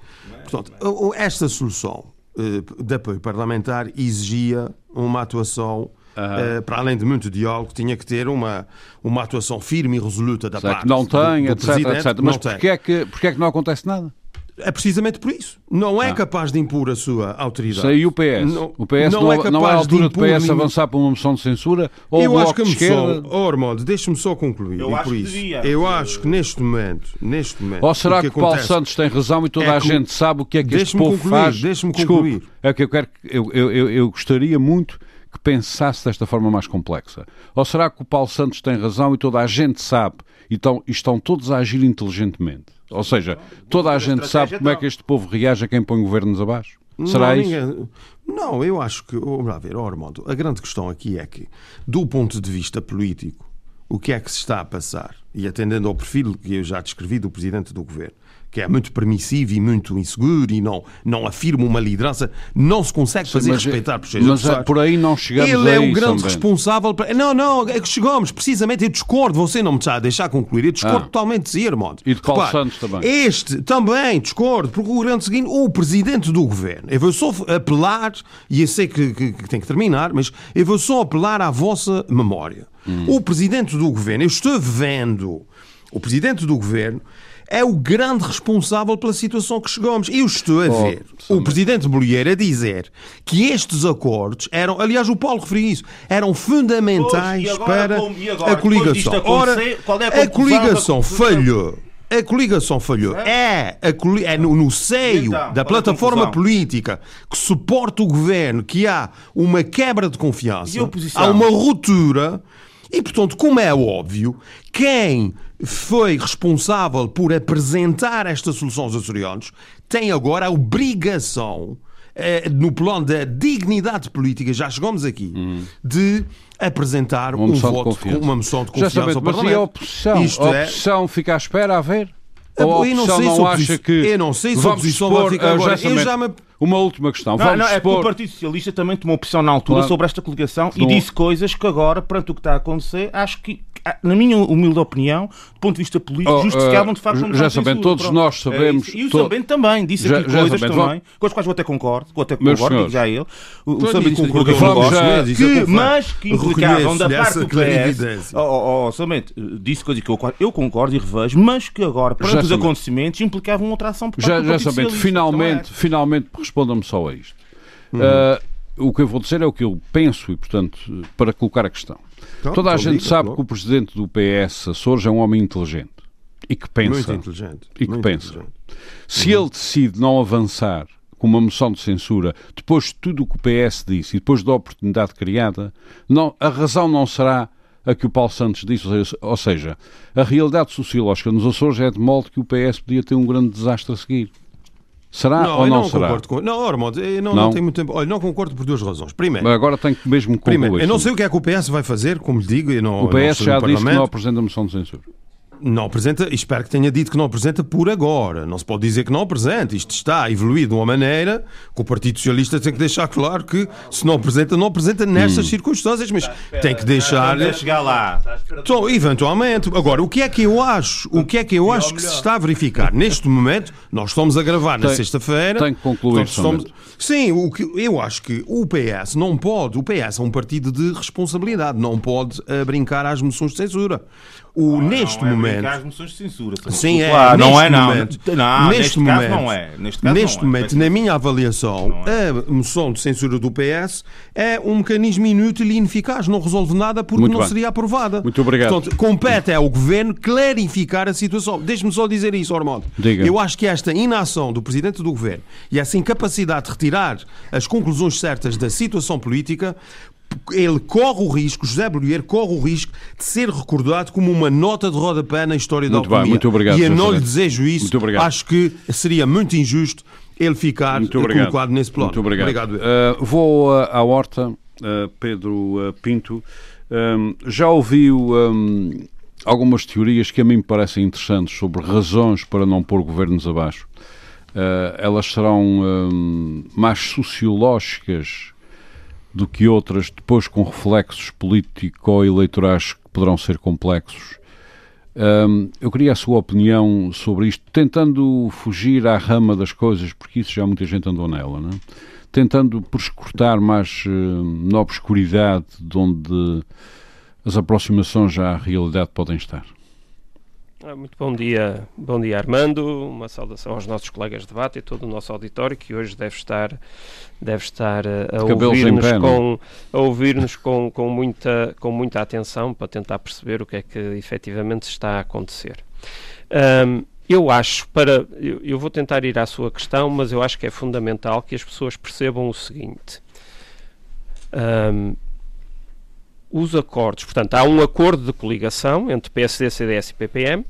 Speaker 3: Portanto, esta solução uh, de apoio parlamentar exigia uma atuação Uh, para além de muito diálogo, tinha que ter uma, uma atuação firme e resoluta da parte
Speaker 1: não tem,
Speaker 3: do,
Speaker 1: do etc, etc. Mas porquê é, que, porquê é que não acontece nada?
Speaker 3: É precisamente por isso. Não é ah. capaz de impor a sua autoridade.
Speaker 1: Sei o PS. Não, o PS não, não, é, não é a altura do PS avançar para uma moção de censura ou eu acho que a moção,
Speaker 3: oh, Armando, deixe-me só concluir. Eu, acho, por isso, devia, eu acho que neste momento, neste momento.
Speaker 1: Ou será que, que Paulo Santos tem razão e toda é a gente sabe o que é que este povo
Speaker 3: concluir,
Speaker 1: faz?
Speaker 3: Deixe-me concluir.
Speaker 1: É que eu quero. Eu, eu, eu, eu gostaria muito que pensasse desta forma mais complexa. Ou será que o Paulo Santos tem razão e toda a gente sabe e estão, e estão todos a agir inteligentemente? Ou seja, toda a gente sabe como é que este povo reage a quem põe governos abaixo? Será não, isso? Ninguém...
Speaker 3: Não, eu acho que, vamos lá ver, oh, Armando, a grande questão aqui é que, do ponto de vista político, o que é que se está a passar? E atendendo ao perfil que eu já descrevi do Presidente do Governo, que é muito permissivo e muito inseguro e não, não afirma uma liderança, não se consegue fazer mas, respeitar por
Speaker 1: Mas é por aí não chegamos
Speaker 3: Ele
Speaker 1: é
Speaker 3: o grande também. responsável. Para... Não, não, é que chegamos. Precisamente, eu discordo. Você não me está a deixar concluir. Eu discordo ah. totalmente de si, Armando.
Speaker 1: E de Paulo Repare, Santos também.
Speaker 3: Este também discordo, porque o grande seguinte, o Presidente do Governo, eu vou só apelar, e eu sei que, que, que tem que terminar, mas eu vou só apelar à vossa memória. Hum. O Presidente do Governo, eu estou vendo o Presidente do Governo é o grande responsável pela situação que chegamos. Eu estou a ver oh, o presidente Bolheiro a dizer que estes acordos eram, aliás, o Paulo referiu isso, eram fundamentais pois, agora, para como, agora, a coligação. Ora, é a, a coligação falhou. A coligação falhou. É, a coli é no, no seio então, da plataforma política que suporta o governo que há uma quebra de confiança, há uma ruptura. E, portanto, como é óbvio, quem foi responsável por apresentar esta solução aos açorianos tem agora a obrigação, eh, no plano da dignidade política, já chegamos aqui, hum. de apresentar uma um voto com uma moção de confiança
Speaker 1: ao
Speaker 3: Parlamento.
Speaker 1: Mas e a oposição?
Speaker 3: Isto
Speaker 1: a oposição é... fica à espera a ver? Ou a oposição não, não acha que...
Speaker 3: Eu não sei se a oposição vai ficar agora. Eu já me...
Speaker 1: Uma última questão.
Speaker 2: Não, Vamos não, é que o Partido Socialista também tomou opção na altura claro. sobre esta coligação e disse coisas que agora, perante o que está a acontecer, acho que na minha humilde opinião, do ponto de vista político,
Speaker 1: Oh,
Speaker 2: justificavam de
Speaker 1: eh,
Speaker 2: facto uma
Speaker 1: já sabem, todos
Speaker 2: Pronto.
Speaker 1: nós sabemos-
Speaker 2: É. E o
Speaker 1: to-
Speaker 2: Sambento também disse
Speaker 1: Já-
Speaker 2: aqui
Speaker 1: já
Speaker 2: coisas também, com as quais eu até concordo, eu até concordo, digo já ele. O, o
Speaker 3: Então,
Speaker 2: Sambento concordou com o que,
Speaker 3: conforme.
Speaker 2: mas que implicavam da parte do PS. Oh, oh, oh, Sambento, disse coisas que eu, eu concordo e revejo, mas que agora, perante os acontecimentos, implicavam outra ação por parte
Speaker 1: Já, sabendo, finalmente, finalmente responda-me só a isto.
Speaker 2: Uhum.
Speaker 1: Ah, o que eu vou dizer é o que eu penso e, portanto, para colocar a questão.
Speaker 3: Então,
Speaker 1: Toda a
Speaker 3: então
Speaker 1: gente sabe
Speaker 3: logo.
Speaker 1: que o presidente do PS, Açores, é um homem inteligente e que pensa.
Speaker 3: Muito inteligente.
Speaker 1: E que pensa.
Speaker 3: inteligente.
Speaker 1: Se ele decide não avançar com uma moção de censura, depois de tudo o que o PS disse e depois da oportunidade criada, não, a razão não será a que o Paulo Santos disse, ou seja- ou seja, a realidade sociológica nos Açores é de modo que o PS podia ter um grande desastre a seguir. Será
Speaker 3: Não,
Speaker 1: ou não,
Speaker 3: não
Speaker 1: será?
Speaker 3: com. Não, Ormond, eu não,
Speaker 1: Não?
Speaker 3: não tenho muito tempo. Olha, não concordo por duas razões. Primeiro,
Speaker 1: Mas agora tenho que mesmo concluir.
Speaker 3: primeiro eu não sei o que é que o PS vai fazer, como lhe digo, eu não,
Speaker 1: O PS já disse que não apresenta moção de censura.
Speaker 3: Não apresenta, espero que tenha dito que não apresenta por agora. Não se pode dizer que não apresenta. Isto está a evoluir de uma maneira que o Partido Socialista tem que deixar claro que se não apresenta, não apresenta nestas
Speaker 1: Hum.
Speaker 3: circunstâncias, mas tem que deixar.
Speaker 2: Até chegar lá.
Speaker 3: Então, eventualmente. Agora, o que é que eu acho? O que é que eu acho que se está a verificar? Neste momento, nós estamos a gravar na sexta-feira.
Speaker 1: tem que concluir,
Speaker 3: estamos-. Sim, o que eu acho que o PS não pode. O PS é um partido de responsabilidade, não pode eh, brincar às moções de censura. O, neste
Speaker 2: não é
Speaker 3: momento.
Speaker 2: às moções de censura.
Speaker 3: Sim, é.
Speaker 2: Claro, não é, não.
Speaker 3: Momento,
Speaker 2: Não,
Speaker 3: neste,
Speaker 2: neste
Speaker 3: momento,
Speaker 2: caso não é. Neste caso
Speaker 3: neste
Speaker 2: não é.
Speaker 3: momento, na minha avaliação, a moção de censura do PS é um mecanismo inútil e ineficaz. Não resolve nada porque
Speaker 1: Muito
Speaker 3: não
Speaker 1: bem.
Speaker 3: seria aprovada.
Speaker 1: Muito obrigado.
Speaker 3: Portanto, compete ao Governo clarificar a situação. Deixe-me só dizer isso, Ormond.
Speaker 1: Diga.
Speaker 3: Eu acho que esta inação do Presidente do Governo e essa incapacidade de retirar as conclusões certas da situação política ele corre o risco, José Bolheiro corre o risco de ser recordado como uma nota de rodapé na história
Speaker 1: Muito
Speaker 3: da
Speaker 1: bem,
Speaker 3: autonomia.
Speaker 1: muito obrigado,
Speaker 3: E eu não lhe desejo isso.
Speaker 1: Obrigado.
Speaker 3: Acho que seria muito injusto ele ficar
Speaker 1: obrigado.
Speaker 3: colocado nesse plano.
Speaker 1: Muito obrigado.
Speaker 3: eu.
Speaker 1: Uh, vou uh, à horta, uh, Pedro uh, Pinto. Um, já ouviu um, algumas teorias que a mim me parecem interessantes sobre razões para não pôr governos abaixo. Uh, elas serão um, mais sociológicas do que outras, depois com reflexos político-eleitorais que poderão ser complexos. Um, eu queria a sua opinião sobre isto, tentando fugir à rama das coisas, porque isso já muita gente andou nela, não é? tentando por escortar mais uh, na obscuridade de onde as aproximações à realidade podem estar.
Speaker 4: Ah, Muito bom dia, bom dia Armando, uma saudação aos nossos colegas de debate e a todo o nosso auditório que hoje deve estar, deve estar eh, a
Speaker 1: cabelos em
Speaker 4: ouvir-nos com, a ouvir-nos com, com, muita, com muita atenção para tentar perceber o que é que efetivamente está a acontecer. Ahm, eu acho, para, eu, eu vou tentar ir à sua questão, mas eu acho que é fundamental que as pessoas percebam o seguinte. Ahm, os acordos, portanto, há um acordo de coligação entre PSD, CDS e PPM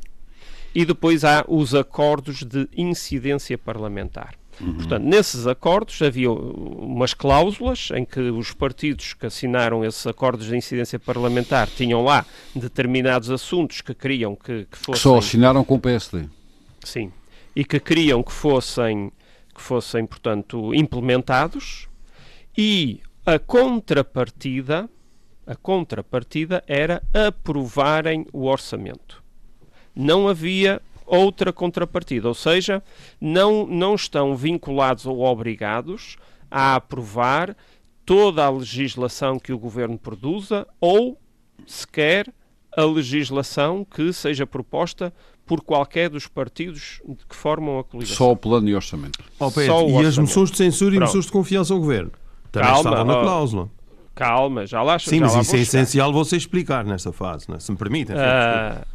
Speaker 4: e depois há os acordos de incidência parlamentar. Portanto, nesses acordos havia umas cláusulas em que os partidos que assinaram esses acordos de incidência parlamentar tinham lá determinados assuntos que queriam que, que
Speaker 1: Que
Speaker 4: fossem
Speaker 1: só assinaram com o PSD.
Speaker 4: Sim. E que queriam que fossem, que fossem portanto, implementados e a contrapartida, a contrapartida era aprovarem o orçamento. Não havia outra contrapartida, ou seja, não, não estão vinculados ou obrigados a aprovar toda a legislação que o governo produza ou sequer a legislação que seja proposta por qualquer dos partidos que formam a coligação.
Speaker 1: Só o plano e orçamento.
Speaker 3: Ó, Pedro,
Speaker 4: Só o
Speaker 3: e as
Speaker 4: orçamento.
Speaker 3: moções de censura e
Speaker 4: Pronto.
Speaker 3: moções de confiança ao Governo? Também
Speaker 4: Calma,
Speaker 3: estavam na cláusula.
Speaker 4: Calma, já lá
Speaker 3: Sim,
Speaker 4: já
Speaker 3: mas
Speaker 4: lá
Speaker 3: isso é essencial você explicar nesta fase, né? se me permitem.
Speaker 4: Ah,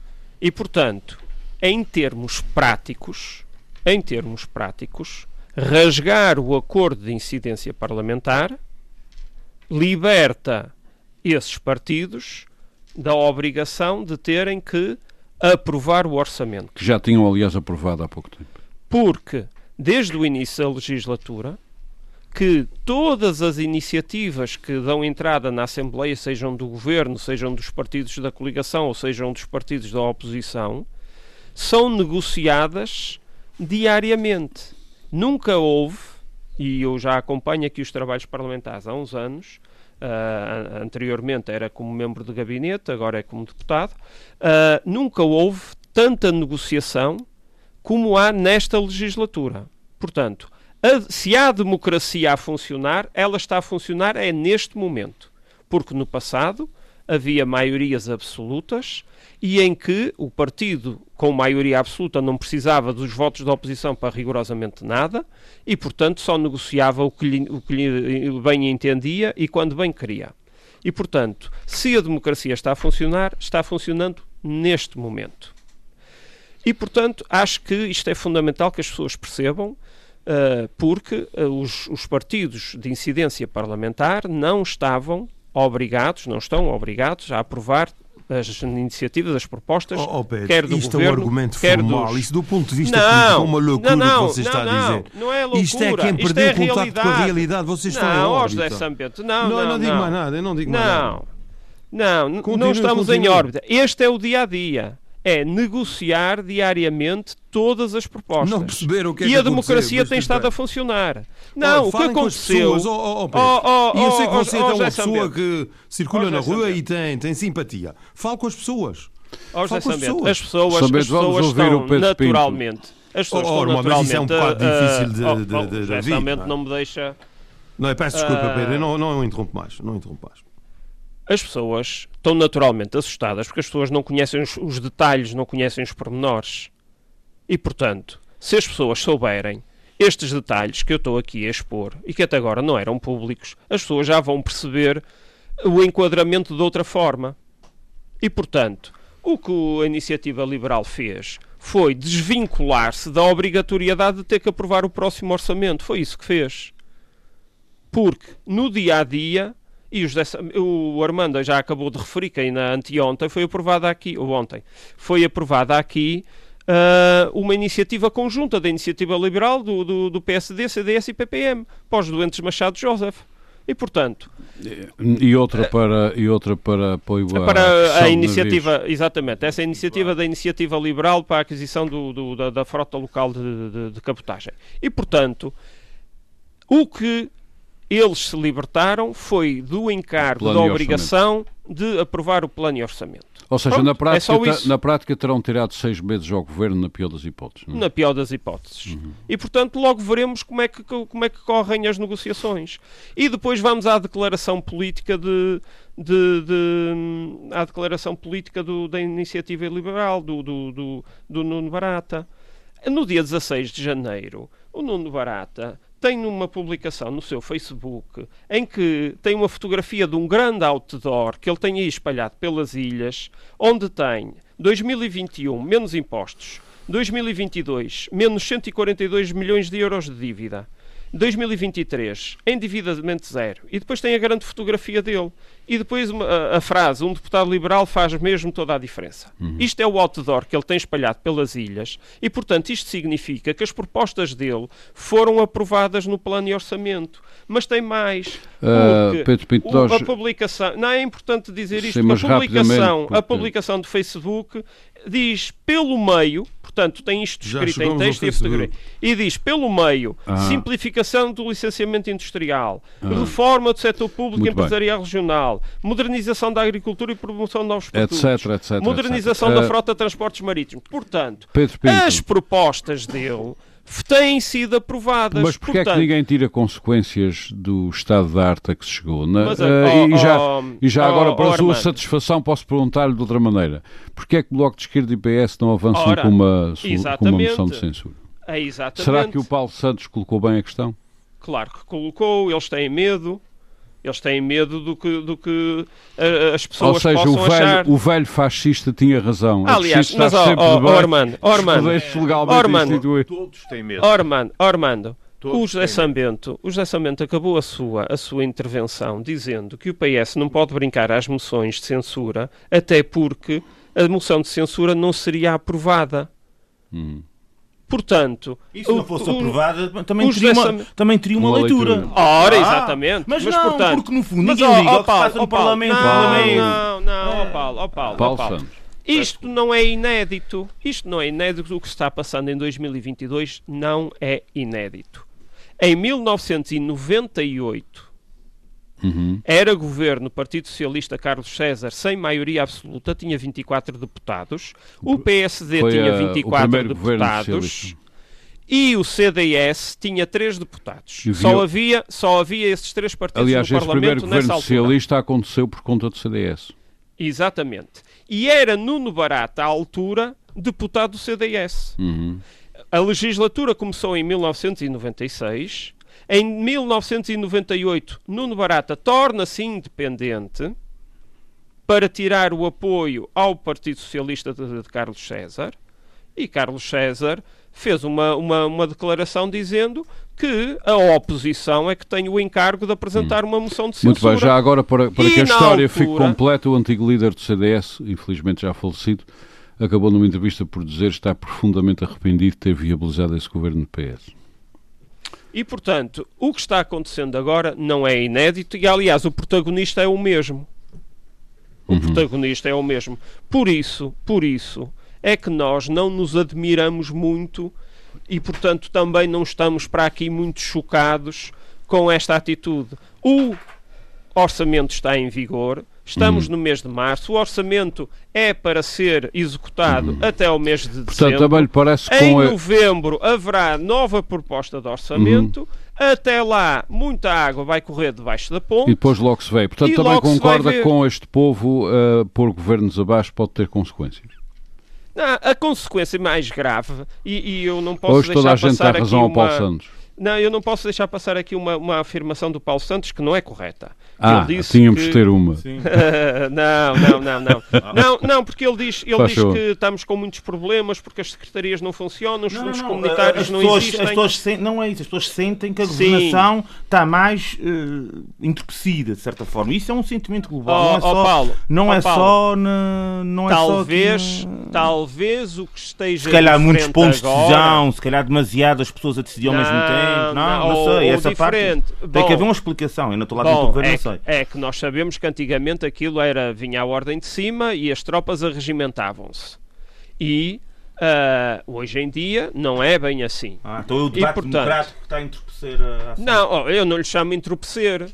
Speaker 4: e portanto, em termos práticos, em termos práticos, rasgar o acordo de incidência parlamentar liberta esses partidos da obrigação de terem que aprovar o orçamento.
Speaker 1: Que já tinham, aliás, aprovado há pouco tempo.
Speaker 4: Porque, desde o início da legislatura, que todas as iniciativas que dão entrada na Assembleia, sejam do Governo, sejam dos partidos da coligação ou sejam dos partidos da oposição, são negociadas diariamente. Nunca houve, e eu já acompanho aqui os trabalhos parlamentares há uns anos, uh, anteriormente era como membro de gabinete, agora é como deputado, uh, nunca houve tanta negociação como há nesta legislatura. Portanto, se há democracia a funcionar, ela está a funcionar é neste momento. Porque no passado havia maiorias absolutas e em que o partido com maioria absoluta não precisava dos votos da oposição para rigorosamente nada e, portanto, só negociava o que lhe, o que lhe bem entendia e quando bem queria. E, portanto, se a democracia está a funcionar, está funcionando neste momento. E, portanto, acho que isto é fundamental que as pessoas percebam, porque uh, os, os partidos de incidência parlamentar não estavam obrigados, não estão obrigados a aprovar as iniciativas, as propostas,
Speaker 3: oh, oh Pedro,
Speaker 4: quer do
Speaker 3: isto
Speaker 4: governo,
Speaker 3: é um argumento
Speaker 4: quer
Speaker 3: formal.
Speaker 4: dos...
Speaker 3: Isso do ponto de vista
Speaker 4: não,
Speaker 3: político é uma loucura
Speaker 4: não, não,
Speaker 3: que você está
Speaker 4: não,
Speaker 3: a dizer.
Speaker 4: Não, é loucura.
Speaker 3: Isto é quem perdeu
Speaker 4: é
Speaker 3: o contacto com a realidade. Vocês estão
Speaker 4: não,
Speaker 3: em órbita.
Speaker 4: Sambento, não,
Speaker 3: não,
Speaker 4: não,
Speaker 3: eu não digo mais nada. Eu não digo mais nada.
Speaker 4: Não, não,
Speaker 3: Continue,
Speaker 4: não estamos
Speaker 3: continue.
Speaker 4: em órbita. Este é o dia a dia. É negociar diariamente todas as propostas.
Speaker 3: Não perceberam o que é
Speaker 4: e
Speaker 3: que
Speaker 4: a democracia tem estado
Speaker 3: bem.
Speaker 4: a funcionar. Não,
Speaker 3: Olha,
Speaker 4: o que
Speaker 3: falem com as
Speaker 4: aconteceu.
Speaker 3: pessoas, oh, oh, Pedro.
Speaker 4: Oh, oh,
Speaker 3: e eu sei que
Speaker 4: oh,
Speaker 3: você
Speaker 4: oh,
Speaker 3: é uma pessoa que circula
Speaker 4: Oh,
Speaker 3: na rua e tem, tem simpatia. Fale com as pessoas. Fala com as pessoas.
Speaker 4: as pessoas, as pessoas
Speaker 1: ouvir
Speaker 4: estão
Speaker 1: o Pedro Pinto.
Speaker 4: naturalmente. As pessoas
Speaker 3: Oh,
Speaker 4: estão
Speaker 3: oh, irmão, mas isso é um
Speaker 4: naturalmente.
Speaker 3: bocado difícil de-
Speaker 4: oh,
Speaker 3: de-
Speaker 4: oh,
Speaker 3: de- de
Speaker 4: José
Speaker 3: ouvir,
Speaker 4: Sambento
Speaker 3: não é?
Speaker 4: não me deixa.
Speaker 3: Não, é, peço desculpa,
Speaker 4: Ah.
Speaker 3: Pedro. Eu não, não interrompo mais. Não interrompo mais.
Speaker 4: As pessoas estão naturalmente assustadas porque as pessoas não conhecem os, os detalhes, não conhecem os pormenores. E, portanto, se as pessoas souberem estes detalhes que eu estou aqui a expor e que até agora não eram públicos, as pessoas já vão perceber o enquadramento de outra forma. E, portanto, o que a Iniciativa Liberal fez foi desvincular-se da obrigatoriedade de ter que aprovar o próximo orçamento. Foi isso que fez. Porque no dia a dia, e o, José o Armando já acabou de referir que ainda anteontem foi aprovada aqui, ou ontem, foi aprovada aqui ah, uma iniciativa conjunta da Iniciativa Liberal, do, do, do PSD, CDS e PPM, para os doentes Machado Joseph. E, portanto,
Speaker 1: E outra para, e outra para apoio à
Speaker 4: É para a iniciativa, exatamente, essa iniciativa da iniciativa liberal para a aquisição do, do- da, da frota local de, de, de cabotagem. E, portanto, o que eles se libertaram foi do encargo da obrigação de aprovar o plano e orçamento.
Speaker 1: Ou seja,
Speaker 4: Pronto,
Speaker 1: na,
Speaker 4: é
Speaker 1: prática,
Speaker 4: isso.
Speaker 1: na prática terão tirado seis meses ao governo, na pior das hipóteses. é?
Speaker 4: Na pior das hipóteses. E, portanto, logo veremos como é, que, como é que correm as negociações. E depois vamos à declaração política de. de, de- à declaração política do- da iniciativa liberal, do, do, do, do Nuno Barata. No dia 16 de janeiro, o Nuno Barata tem uma publicação no seu Facebook em que tem uma fotografia de um grande outdoor que ele tem aí espalhado pelas ilhas, onde tem 2021 menos impostos, 2022 menos 142 milhões de euros de dívida, 2023 endividamento zero e depois tem a grande fotografia dele e depois uma- a, a frase um deputado liberal faz mesmo toda a diferença. Isto é o outdoor que ele tem espalhado pelas ilhas e portanto isto significa que as propostas dele foram aprovadas no plano e orçamento. Mas tem mais. Porque
Speaker 1: Pedro Pinto,
Speaker 4: o-
Speaker 1: nós-
Speaker 4: a publicação, não é importante dizer isto,
Speaker 1: Sim,
Speaker 4: a publicação,
Speaker 1: porque-
Speaker 4: a publicação do Facebook diz pelo meio, portanto tem isto escrito em texto e a fotografia, e diz pelo meio,
Speaker 1: Ah.
Speaker 4: simplificação do licenciamento industrial, reforma do setor público
Speaker 1: Muito bem.
Speaker 4: empresarial regional, modernização da agricultura e promoção de novos produtos,
Speaker 1: Etc, etc,
Speaker 4: modernização
Speaker 1: etc.
Speaker 4: da
Speaker 1: Ah,
Speaker 4: frota de transportes marítimos. Portanto,
Speaker 1: Pedro
Speaker 4: as propostas dele têm sido aprovadas.
Speaker 1: Mas porquê é que
Speaker 4: portanto,
Speaker 1: ninguém tira consequências do estado da arte a que se chegou?
Speaker 4: Mas,
Speaker 1: eh,
Speaker 4: oh,
Speaker 1: e, já,
Speaker 4: oh,
Speaker 1: e já
Speaker 4: oh,
Speaker 1: agora, para a sua satisfação, posso perguntar-lhe de outra maneira. Porquê é que o Bloco de Esquerda e PS não avançam
Speaker 4: Ora,
Speaker 1: com, uma, com uma moção de censura?
Speaker 4: é.
Speaker 1: Será que o Paulo Santos colocou bem a questão?
Speaker 4: Claro que colocou, eles têm medo. Eles têm medo do que, do que as pessoas
Speaker 1: Ou seja,
Speaker 4: possam
Speaker 1: o velho,
Speaker 4: achar.
Speaker 1: o velho fascista tinha razão. É
Speaker 4: Aliás,
Speaker 1: preciso
Speaker 4: mas ó,
Speaker 1: sempre
Speaker 4: ó, ó, ó, Armando.
Speaker 1: instituídos.
Speaker 2: Todos têm medo.
Speaker 4: Ormando, Ormando,
Speaker 2: Todos
Speaker 4: o José Sambento, o José Sambento acabou a sua, a sua intervenção dizendo que o PS não pode brincar às moções de censura, até porque a moção de censura não seria aprovada.
Speaker 1: Hum.
Speaker 4: Portanto,
Speaker 2: E se
Speaker 4: o-
Speaker 2: não fosse
Speaker 4: o-
Speaker 2: aprovada, também teria, uma,
Speaker 4: dessa-
Speaker 2: também teria uma,
Speaker 1: Uma
Speaker 2: leitura.
Speaker 1: leitura.
Speaker 4: Ora,
Speaker 2: Ah,
Speaker 4: exatamente.
Speaker 2: Mas,
Speaker 4: Mas,
Speaker 2: não,
Speaker 4: portanto-
Speaker 2: porque no fundo
Speaker 4: Mas,
Speaker 2: ninguém
Speaker 4: ó,
Speaker 2: liga ao que
Speaker 4: Paulo,
Speaker 2: passa no
Speaker 4: ó, Paulo,
Speaker 2: Parlamento.
Speaker 4: Não,
Speaker 2: Parlamento.
Speaker 4: não, não, ó Paulo, ó Paulo,
Speaker 1: Paulo
Speaker 4: Paulo.
Speaker 1: Santos.
Speaker 4: Isto não é inédito. Isto não é inédito. O que se está passando em 2022 não é inédito. Em 1998, Uhum. Era governo Partido Socialista Carlos César sem maioria absoluta, tinha 24 deputados. O PSD Foi tinha 24 a, deputados. E o CDS tinha três deputados. Só, havia, só havia esses três partidos
Speaker 1: Aliás,
Speaker 4: no
Speaker 1: Parlamento primeiro governo socialista aconteceu por conta do CDS.
Speaker 4: Exatamente. E era Nuno Barata, à altura, deputado do CDS. Uhum. A legislatura começou em 1996. Em 1998, Nuno Barata torna-se independente para tirar o apoio ao Partido Socialista de, de Carlos César. E Carlos César fez uma, uma, uma declaração dizendo que a oposição é que tem o encargo de apresentar hum. uma moção de censura.
Speaker 1: Muito bem, já agora para, para que a história altura... fique completa, o antigo líder do CDS, infelizmente já falecido, acabou numa entrevista por dizer que está profundamente arrependido de ter viabilizado esse governo do PS.
Speaker 4: E, portanto, o que está acontecendo agora não é inédito e, aliás, o protagonista é o mesmo. O uhum. protagonista é o mesmo. Por isso, por isso, é que nós não nos admiramos muito e, portanto, também não estamos para aqui muito chocados com esta atitude. O orçamento está em vigor, estamos uhum. no mês de março, o orçamento é para ser executado uhum. até o mês de dezembro.
Speaker 1: Portanto, também parece
Speaker 4: em novembro haverá nova proposta de orçamento. Uhum. Até lá, muita água vai correr debaixo da ponte.
Speaker 1: E depois logo se vê. Portanto, também concorda com este povo, uh, pôr governos abaixo pode ter consequências.
Speaker 4: Não, a consequência mais grave, e, e eu não posso
Speaker 1: Hoje
Speaker 4: deixar
Speaker 1: toda a gente
Speaker 4: passar
Speaker 1: dá razão
Speaker 4: ao
Speaker 1: uma... Paulo Santos.
Speaker 4: Não, eu não posso deixar passar aqui uma, uma afirmação do Paulo Santos que não é correta.
Speaker 1: Ah, tínhamos
Speaker 4: que...
Speaker 1: ter uma.
Speaker 4: não, não, não, não. não, não, porque ele diz, ele diz que estamos com muitos problemas porque as secretarias não funcionam, os fundos comunitários não pessoas, existem.
Speaker 2: As pessoas sen... Não é isso, as pessoas sentem que a governação Sim. está mais uh, entorpecida, de certa forma. Isso é um sentimento global. Oh, não é só,
Speaker 4: Paulo,
Speaker 2: não
Speaker 4: oh,
Speaker 2: é
Speaker 4: Paulo,
Speaker 2: só na, não é
Speaker 4: talvez,
Speaker 2: só
Speaker 4: talvez o que esteja
Speaker 2: Se calhar muitos pontos de decisão, se calhar demasiadas pessoas a decidir ao mesmo tempo. Não, não, não sei. Essa diferente. parte Bom, tem que haver uma explicação. Eu não estou lá dentro do governo,
Speaker 4: é,
Speaker 2: não sei.
Speaker 4: É que nós sabemos que antigamente aquilo era vinha a ordem de cima e as tropas arregimentavam-se. E uh, hoje em dia não é bem assim.
Speaker 2: Ah, então é o debate e, portanto, democrático que está a entorpecer a ação.
Speaker 4: Não, eu não lhe chamo entorpecer.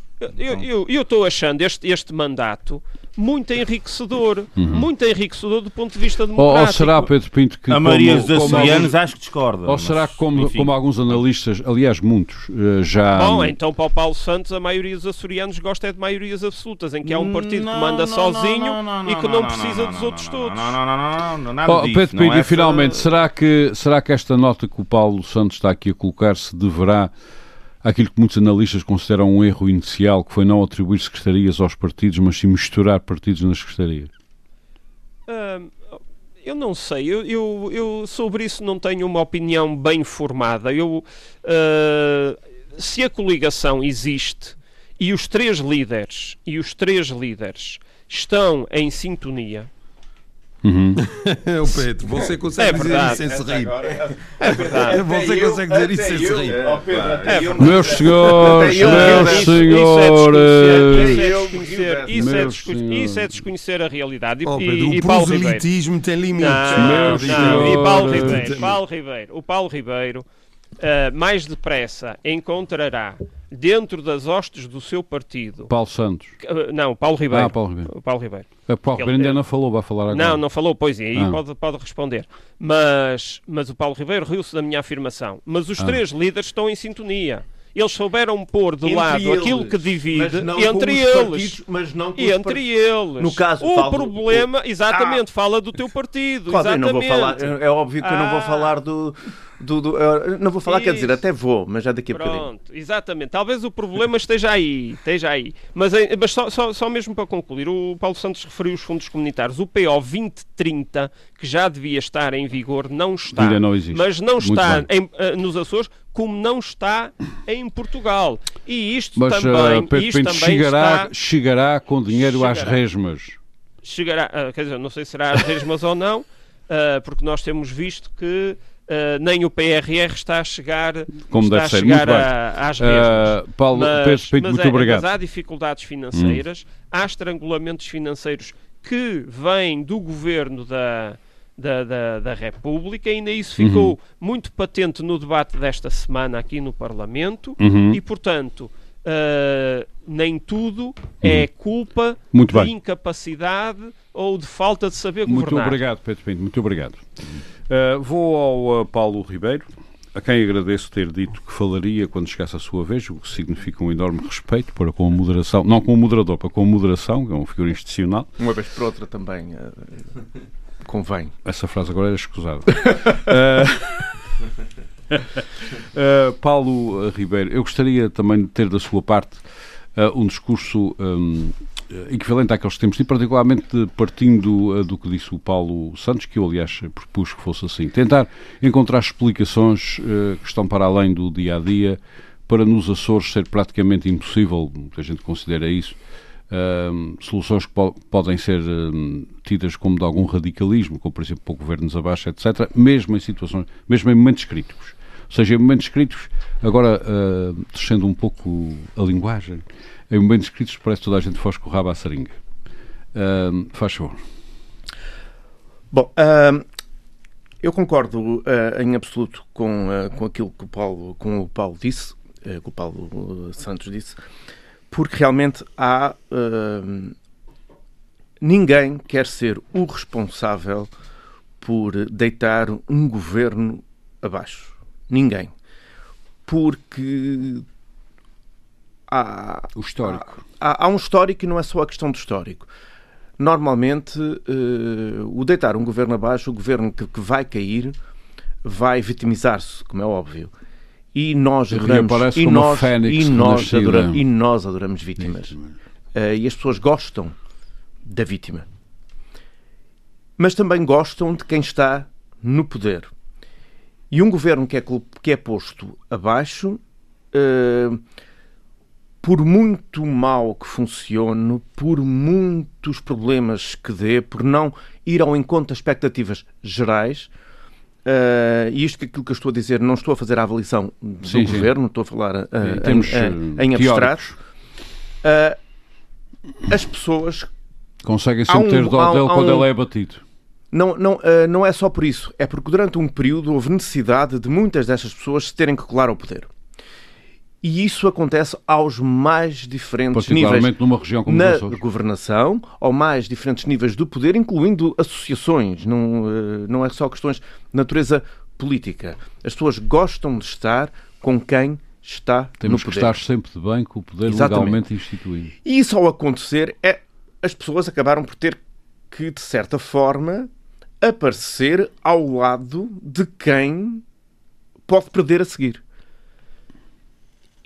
Speaker 4: Eu estou achando este, este mandato muito enriquecedor. Uhum. Muito enriquecedor do ponto de vista democrático.
Speaker 1: Ou, ou será, Pedro Pinto, que.
Speaker 2: A maioria dos açorianos acho que discorda.
Speaker 1: Ou será que, como, como alguns analistas, aliás, muitos, eh, já.
Speaker 4: Bom, então para o Paulo Santos, a maioria dos açorianos gosta é de maiorias absolutas, em que há um partido não, que manda não, sozinho não, e que não, precisa dos outros todos.
Speaker 2: Não, não, não, não, nada oh, disso.
Speaker 1: Pedro Pinto, e finalmente, será, que, será que esta nota que o Paulo Santos está aqui a colocar se deverá aquilo que muitos analistas consideram um erro inicial, que foi não atribuir secretarias aos partidos, mas sim misturar partidos nas secretarias?
Speaker 4: Uh, eu não sei, eu, eu, eu, sobre isso não tenho uma opinião bem formada. Eu, uh, se a coligação existe e os três líderes e os três líderes estão em sintonia,
Speaker 1: Uhum.
Speaker 3: o Pedro, você consegue é dizer isso sem se rir. É verdade. Você consegue dizer isso sem se rir.
Speaker 1: Meus senhores, meus senhores.
Speaker 4: Isso é desconhecer a realidade.
Speaker 3: Oh, Pedro, e, o proselitismo tem limites.
Speaker 4: Não, não, e Paulo Ribeiro, Paulo Ribeiro, o Paulo Ribeiro uh, mais depressa encontrará dentro das hostes do seu partido.
Speaker 1: Paulo Santos.
Speaker 4: Uh, não, Paulo Ribeiro.
Speaker 1: Ah, Paulo Ribeiro.
Speaker 4: Paulo Ribeiro.
Speaker 1: A Paulo Ribeiro ainda não falou, vai falar agora.
Speaker 4: Não, não falou, pois é, aí ah. pode, pode responder. Mas, mas o Paulo Ribeiro riu-se da minha afirmação. Mas os ah. três líderes estão em sintonia eles souberam pôr de entre lado eles, aquilo que divide entre eles. Partidos,
Speaker 2: mas não
Speaker 4: e entre part... eles.
Speaker 2: No caso,
Speaker 4: o falo, problema, exatamente, ah, fala do teu partido. Claro, exatamente.
Speaker 2: não vou falar, é óbvio que ah. eu não vou ah. falar do, do, do não vou falar, Isso. quer dizer, até vou, mas já daqui a
Speaker 4: Pronto,
Speaker 2: bocadinho.
Speaker 4: exatamente. Talvez o problema esteja aí, esteja aí. Mas, eh, mas só, só, só mesmo para concluir, o Paulo Santos referiu os fundos comunitários. O PO 2030, que já devia estar em vigor, não está.
Speaker 1: Ainda não existe.
Speaker 4: Mas não está em, eh, nos Açores, como não está em Portugal. E isto
Speaker 1: mas,
Speaker 4: também,
Speaker 1: uh, Pedro
Speaker 4: isto
Speaker 1: também chegará, está... chegará com dinheiro chegará. às resmas.
Speaker 4: Chegará, uh, quer dizer, não sei se será às resmas ou não, uh, porque nós temos visto que Uh, nem o PRR está a chegar,
Speaker 1: Como
Speaker 4: está
Speaker 1: deve
Speaker 4: a chegar a, às mesmas.
Speaker 1: Uh, Paulo, mas, Pedro Pinto, muito
Speaker 4: é,
Speaker 1: obrigado.
Speaker 4: Mas há dificuldades financeiras, hum. há estrangulamentos financeiros que vêm do governo da, da, da, da República, ainda isso ficou uhum. muito patente no debate desta semana aqui no Parlamento, uhum. e portanto uh, nem tudo é uhum. culpa
Speaker 1: muito
Speaker 4: de
Speaker 1: bem.
Speaker 4: incapacidade ou de falta de saber governar.
Speaker 1: Muito obrigado, Pedro Pinto, muito obrigado. Uh, vou ao uh, Paulo Ribeiro, a quem agradeço ter dito que falaria quando chegasse a sua vez, o que significa um enorme respeito para com a moderação, não com o moderador, para com a moderação, que é uma figura institucional.
Speaker 5: Uma vez por outra também uh, convém.
Speaker 1: Essa frase agora era escusada. uh, Paulo Ribeiro, eu gostaria também de ter da sua parte uh, um discurso um, equivalente àqueles que temos, e particularmente partindo uh, do que disse o Paulo Santos, que eu, aliás, propus que fosse assim. Tentar encontrar explicações que estão para além do dia a dia, para nos Açores ser praticamente impossível, que a gente considera isso, Uh, soluções que po podem ser uh, tidas como de algum radicalismo, como por exemplo o governos abaixo, etc., mesmo em situações, mesmo em momentos críticos. Ou seja, em momentos críticos, agora uh, descendo um pouco a linguagem, em momentos críticos parece que toda a gente foge com o rabo à seringa. Uh, faz favor.
Speaker 5: Bom, uh, eu concordo em absoluto com, com aquilo que o Paulo, com o Paulo disse, que o Paulo Santos disse, porque realmente há. ninguém quer ser o responsável por deitar um governo abaixo. Ninguém. Porque há.
Speaker 1: O histórico.
Speaker 5: Há, há, um histórico e não é só a questão do histórico. Normalmente, uh, o deitar um governo abaixo, o governo que, que vai cair, vai vitimizar-se, como é óbvio. E nós adoramos, e nós, e, nós adoramos, e nós adoramos vítimas. Uh, e as pessoas gostam da vítima. Mas também gostam de quem está no poder. E um governo que é, que é posto abaixo, uh, por muito mal que funcione, por muitos problemas que dê, por não ir ao encontro das expectativas gerais, uh, e isto que aquilo que eu estou a dizer, não estou a fazer a avaliação do sim, governo, sim. estou a falar uh, em, termos, em, em abstrato, as pessoas
Speaker 1: conseguem sempre um, ter dó dele quando um, ele é abatido.
Speaker 5: Não, não, uh, não é só por isso. É porque durante um período houve necessidade de muitas destas pessoas se terem que colar ao poder. E isso acontece aos mais diferentes níveis.
Speaker 1: numa região como
Speaker 5: na governação, aos mais diferentes níveis do poder, incluindo associações. Não, uh, não é só questões de natureza política. As pessoas gostam de estar com quem está
Speaker 1: Temos
Speaker 5: no poder.
Speaker 1: Temos que estar sempre de bem com o poder Exatamente. legalmente instituído.
Speaker 5: E isso ao acontecer, é, as pessoas acabaram por ter que, de certa forma, aparecer ao lado de quem pode perder a seguir.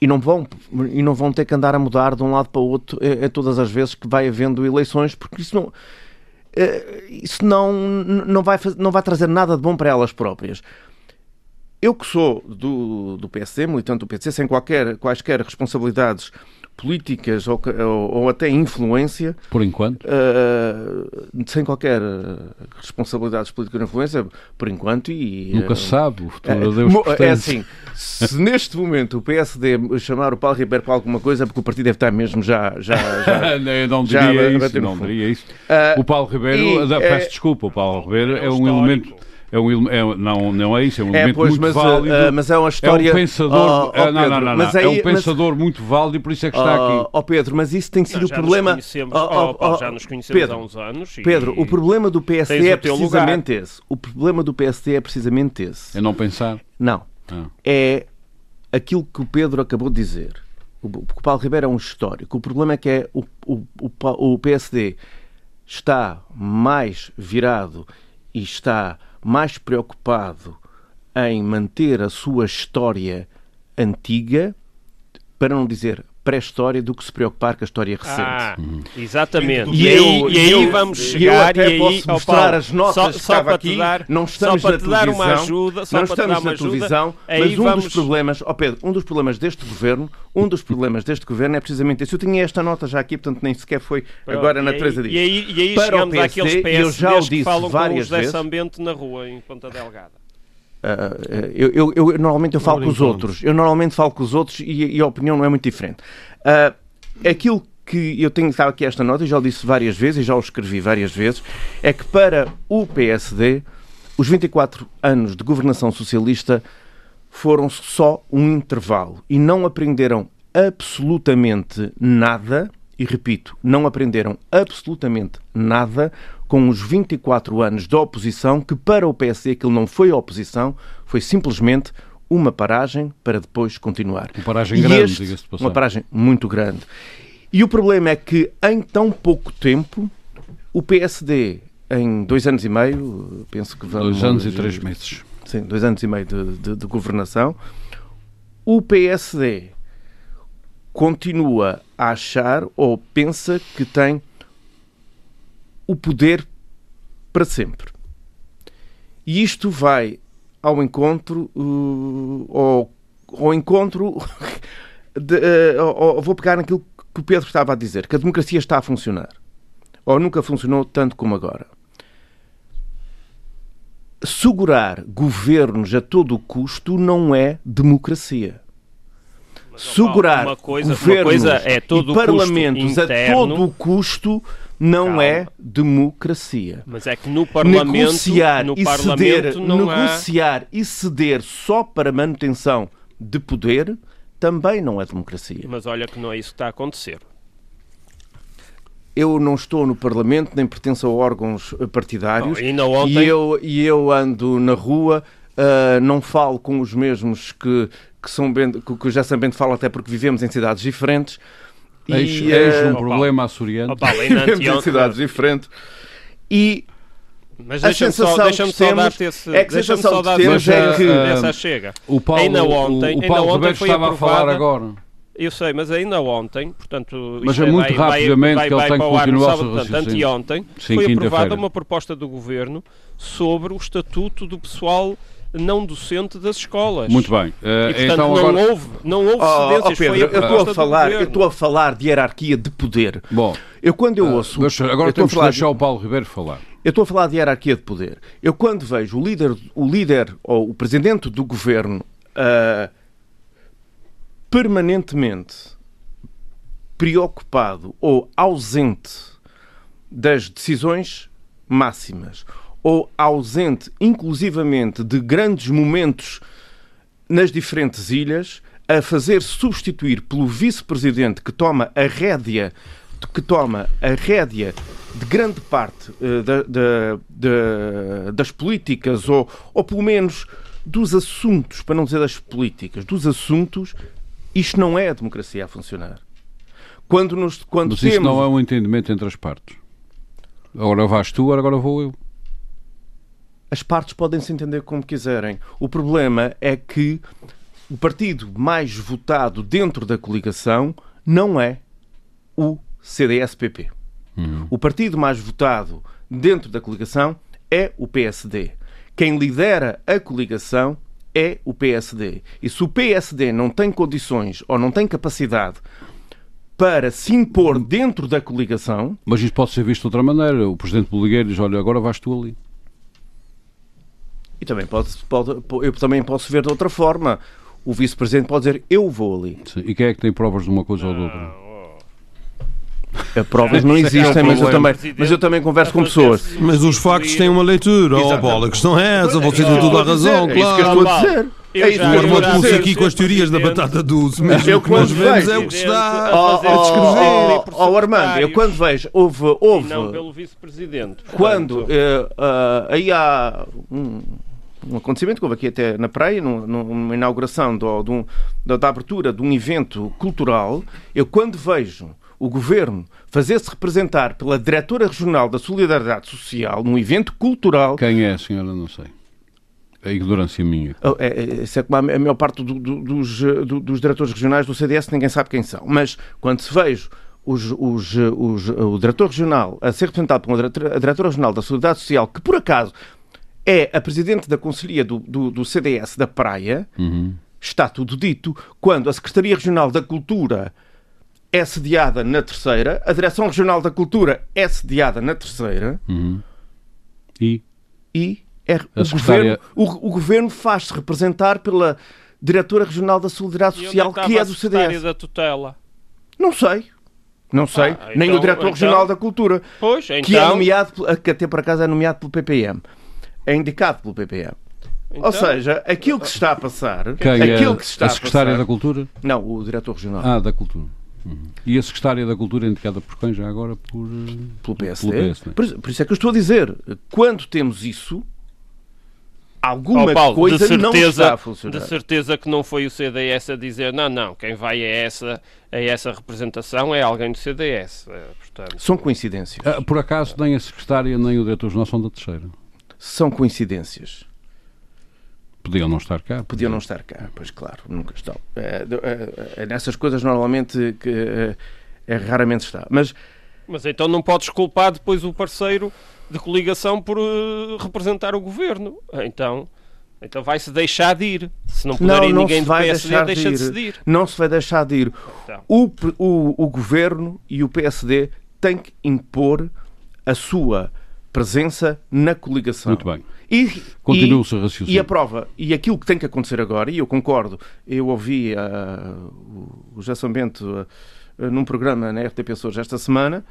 Speaker 5: E não vão, e não vão ter que andar a mudar de um lado para o outro é, é todas as vezes que vai havendo eleições, porque isso não, é, isso não, não, vai, não vai trazer nada de bom para elas próprias. Eu que sou do, do PSD, militante do PSD, sem qualquer, quaisquer responsabilidades políticas ou, ou, ou, até influência.
Speaker 1: Por enquanto?
Speaker 5: Uh, sem qualquer responsabilidades políticas ou influência, por enquanto. E,
Speaker 1: Nunca se sabe, o futuro
Speaker 5: uh,
Speaker 1: Deus
Speaker 5: É assim, se neste momento o PSD chamar o Paulo Ribeiro para alguma coisa, é porque o partido deve estar mesmo já. já, já
Speaker 1: Eu não diria já isso. Não diria isso. Uh, o Paulo Ribeiro, e, peço desculpa, o Paulo Ribeiro é, é um elemento é um, é, não, não é isso, é um é, elemento pois, muito
Speaker 5: mas,
Speaker 1: válido.
Speaker 5: Uh, mas é uma história...
Speaker 1: É um pensador, oh, oh, não, não, não, mas aí, é um pensador mas... muito válido e por isso é que está aqui.
Speaker 5: Ó oh, Pedro, mas isso tem sido
Speaker 4: não,
Speaker 5: o problema...
Speaker 4: Nos oh, oh, já nos conhecemos Pedro, há uns anos. E...
Speaker 5: Pedro, o problema do PSD é precisamente esse. O problema do PSD é precisamente esse.
Speaker 1: É não pensar?
Speaker 5: Não. Ah. É aquilo que o Pedro acabou de dizer. O, o Paulo Ribeiro é um histórico. O problema é que é o, o, o, o PSD está mais virado e está mais preocupado em manter a sua história antiga, para não dizer pré-história do que se preocupar com a história recente. Ah,
Speaker 4: exatamente. E, aí, e aí vamos chegar
Speaker 5: eu
Speaker 4: até e aí,
Speaker 5: posso mostrar Paulo, as notas
Speaker 4: só,
Speaker 5: que estava aqui.
Speaker 4: Dar,
Speaker 5: não estamos na televisão,
Speaker 4: uma ajuda,
Speaker 5: não estamos na televisão, mas um vamos... dos problemas, oh Pedro, um dos problemas deste governo, um dos problemas deste governo é precisamente esse. Eu tinha esta nota já aqui, portanto nem sequer foi agora na Teresa disso.
Speaker 4: E aí, e aí Para chegamos PSD, àqueles PSDs eu já o disse que falam várias com o José Sambento na rua, em Ponta Delgada.
Speaker 5: Uh, eu, eu, eu, normalmente eu falo com os outros. Eu normalmente falo com os outros e, e a opinião não é muito diferente. Uh, aquilo que eu tenho estado aqui esta nota, e já o disse várias vezes, e já o escrevi várias vezes, é que para o PSD, os 24 anos de governação socialista foram só um intervalo e não aprenderam absolutamente nada, e repito, não aprenderam absolutamente nada com os 24 anos de oposição, que para o PSD aquilo não foi oposição, foi simplesmente uma paragem para depois continuar.
Speaker 1: Uma paragem
Speaker 5: E
Speaker 1: grande, diga-se de passagem.
Speaker 5: Uma paragem muito grande. E o problema é que em tão pouco tempo, o PSD, em dois anos e meio, penso que vamos.
Speaker 1: Dois anos e três meses.
Speaker 5: Sim, dois anos e meio de, de- de governação, o PSD continua a achar ou pensa que tem o poder para sempre. E isto vai ao encontro uh, ao, ao encontro de, uh, ao- vou pegar naquilo que o Pedro estava a dizer, que a democracia está a funcionar. Ou nunca funcionou tanto como agora segurar governos a todo o custo não é democracia. Segurar
Speaker 4: uma coisa- uma
Speaker 5: governos
Speaker 4: coisa é todo
Speaker 5: e parlamentos a todo o custo não
Speaker 4: Calma.
Speaker 5: é democracia.
Speaker 4: Mas é que no Parlamento,
Speaker 5: negociar
Speaker 4: no
Speaker 5: e
Speaker 4: parlamento
Speaker 5: ceder,
Speaker 4: não há...
Speaker 5: negociar e ceder só para manutenção de poder também não é democracia.
Speaker 4: Mas olha que não é isso que está a acontecer.
Speaker 5: eu não estou no Parlamento, nem pertenço a órgãos eh, partidários.
Speaker 4: Bom, ontem-
Speaker 5: E eu, e eu ando na rua, ah, não falo com os mesmos que, que, São Bento, que, que o José Bento fala, até porque vivemos em cidades diferentes.
Speaker 1: Eis,
Speaker 5: E,
Speaker 1: eis
Speaker 5: ah,
Speaker 1: um
Speaker 4: Ó,
Speaker 1: problema açoriano.
Speaker 4: Ainda anteontem-
Speaker 5: cidades diferentes. E
Speaker 4: Mas
Speaker 5: A
Speaker 4: deixa-me só,
Speaker 5: sensação
Speaker 4: deixa
Speaker 5: que
Speaker 4: só
Speaker 5: temos
Speaker 4: dar-te esse...
Speaker 5: é que a
Speaker 4: deixa-me
Speaker 5: sensação
Speaker 4: só
Speaker 5: que
Speaker 4: dar
Speaker 5: temos
Speaker 1: é que,
Speaker 4: essa
Speaker 1: ah,
Speaker 4: chega.
Speaker 1: O Paulo,
Speaker 4: Ainda ontem-
Speaker 1: o, o
Speaker 4: ainda
Speaker 1: Paulo
Speaker 4: ontem
Speaker 1: Ribeiro
Speaker 4: foi
Speaker 1: estava a falar
Speaker 4: aprovada-
Speaker 1: agora.
Speaker 4: Eu sei, mas ainda ontem, portanto...
Speaker 1: Mas
Speaker 4: isto
Speaker 1: é muito
Speaker 4: vai-
Speaker 1: rapidamente
Speaker 4: vai,
Speaker 1: que ele
Speaker 4: vai
Speaker 1: tem
Speaker 4: para
Speaker 1: que
Speaker 4: o ar no
Speaker 1: continuar
Speaker 4: sábado, portanto, anteontem,
Speaker 1: Sim,
Speaker 4: foi aprovada uma proposta do Governo sobre o estatuto do pessoal não docente das escolas.
Speaker 1: Muito bem.
Speaker 4: E,
Speaker 1: Eh,
Speaker 4: portanto,
Speaker 1: então
Speaker 4: não
Speaker 1: agora.
Speaker 4: houve, não houve
Speaker 5: Oh, oh, Pedro,
Speaker 4: foi a
Speaker 5: eu estou a falar, eu estou a falar de hierarquia de poder.
Speaker 1: Bom,
Speaker 5: Eu quando eu
Speaker 1: ah,
Speaker 5: ouço,
Speaker 1: deixa-
Speaker 5: eu
Speaker 1: agora
Speaker 5: estou a
Speaker 1: temos que deixar
Speaker 5: de-
Speaker 1: o Paulo Ribeiro falar.
Speaker 5: Eu estou a falar de hierarquia de poder. Eu quando vejo o líder, o líder ou o presidente do governo ah, permanentemente preocupado ou ausente das decisões máximas ou ausente inclusivamente de grandes momentos nas diferentes ilhas a fazer substituir pelo vice-presidente que toma a rédea que toma a rédea de grande parte da- da- da- das políticas ou, ou pelo menos dos assuntos, para não dizer das políticas, dos assuntos, isto não é a democracia a funcionar. Quando, nos, quando
Speaker 1: Mas
Speaker 5: temos...
Speaker 1: isso não é um entendimento entre as partes. Agora vais tu, agora vou eu.
Speaker 5: As partes podem se entender como quiserem. O problema é que o partido mais votado dentro da coligação não é o CDS-PP. O partido mais votado dentro da coligação é o PSD. Quem lidera a coligação é o PSD. E se o PSD não tem condições ou não tem capacidade para se impor dentro da coligação,
Speaker 1: Mas isto pode ser visto de outra maneira. O Presidente Boligueiro diz: Olha, agora vais tu ali.
Speaker 5: E também pode, pode, eu também posso ver de outra forma. O vice-presidente pode dizer eu vou ali.
Speaker 1: Sim. E quem é que tem provas de uma coisa ou de outra?
Speaker 5: As provas não existem, mas eu também, mas eu também converso com pessoas.
Speaker 3: Mas os factos têm uma leitura. Oh, bola, a questão é essa. Vocês têm toda a razão,
Speaker 5: É isso que eu
Speaker 3: claro.
Speaker 5: estou a dizer.
Speaker 4: Eu
Speaker 5: É
Speaker 4: já-
Speaker 5: eu a
Speaker 4: já-
Speaker 3: aqui com as teorias da batata doce. Mas
Speaker 5: Eu
Speaker 3: o que nós
Speaker 5: quando
Speaker 3: vemos
Speaker 5: vejo-
Speaker 3: é o que está.
Speaker 4: a
Speaker 5: Oh,
Speaker 4: fazer
Speaker 5: oh,
Speaker 4: descrever
Speaker 5: oh, oh, Armando, eu quando vejo, houve, houve
Speaker 4: não pelo vice-presidente.
Speaker 5: quando eh, ah, aí há um, um acontecimento que houve aqui até na praia, num- numa inauguração do, do- da, abertura de um evento cultural, eu quando vejo o governo fazer-se representar pela diretora regional da Solidariedade Social num evento cultural,
Speaker 1: Quem é a senhora? Não sei. É ignorância minha.
Speaker 5: Oh, é, é, isso é como a a maior parte do- do- dos, do- dos diretores regionais do CDS, ninguém sabe quem são. Mas quando se vejo os, os, os- o diretor regional a ser representado por uma diretora, a diretora regional da Solidariedade Social, que por acaso é a presidente da Conselhia do, do, do CDS da Praia,
Speaker 1: Uhum.
Speaker 5: está tudo dito. Quando a Secretaria Regional da Cultura é sediada na terceira, a Direção Regional da Cultura é sediada na terceira,
Speaker 1: Uhum. E?
Speaker 5: e é, o,
Speaker 1: secretária-
Speaker 5: governo, o, o governo faz-se representar pela Diretora Regional da Solidariedade
Speaker 4: onde
Speaker 5: Social, que é do CDS.
Speaker 4: da tutela.
Speaker 5: Não sei. Não sei.
Speaker 4: Ah,
Speaker 5: Nem
Speaker 4: então-
Speaker 5: o Diretor
Speaker 4: então-
Speaker 5: Regional da Cultura,
Speaker 4: Pois, então...
Speaker 5: que é nomeado, pel- que até por acaso é nomeado pelo PPM. É indicado pelo PPM.
Speaker 4: Então,
Speaker 5: Ou seja, aquilo que se está a passar,
Speaker 1: Quem
Speaker 5: aquilo
Speaker 1: é
Speaker 5: que se está
Speaker 1: a
Speaker 5: a
Speaker 1: secretária
Speaker 5: passar,
Speaker 1: da Cultura?
Speaker 5: não, o diretor regional
Speaker 1: Ah, da Cultura. Uhum. E a secretária da Cultura é indicada por quem já agora? Por, eh,
Speaker 5: pelo PSD.
Speaker 1: Pelo PSD.
Speaker 5: Por, isso- por isso é que eu estou a dizer, quando temos isso, alguma
Speaker 4: Ó, Paulo,
Speaker 5: coisa
Speaker 4: de
Speaker 5: não
Speaker 4: certeza,
Speaker 5: está a funcionar.
Speaker 4: De certeza que não foi o CDS a dizer não, não, quem vai a essa, a essa representação é alguém do CDS. eh, Portanto,
Speaker 5: São coincidências.
Speaker 1: Ah, por acaso, nem a secretária nem o diretor-geral são da terceira.
Speaker 5: São coincidências.
Speaker 1: Podiam não estar cá.
Speaker 5: Podiam não estar cá, pois claro, nunca estão. É, é, é nessas coisas normalmente que é, é, raramente está. Mas
Speaker 4: Mas então não podes culpar depois o parceiro de coligação por eh, representar o governo. Então, então vai-se deixar de ir. Se não puder
Speaker 5: não,
Speaker 4: ir
Speaker 5: não
Speaker 4: ninguém do
Speaker 5: vai
Speaker 4: PSD,
Speaker 5: deixar de
Speaker 4: deixa
Speaker 5: ir.
Speaker 4: de se ir.
Speaker 5: Não se vai deixar de ir.
Speaker 4: Então.
Speaker 5: O, o, o governo e o PSD têm que impor a sua presença na coligação.
Speaker 1: Muito bem.
Speaker 5: E,
Speaker 1: Continua o seu raciocínio.
Speaker 5: E a prova, e aquilo que tem que acontecer agora, e eu concordo, eu ouvi ah, o- o José Sambento ah, num programa na RTP Açores esta semana,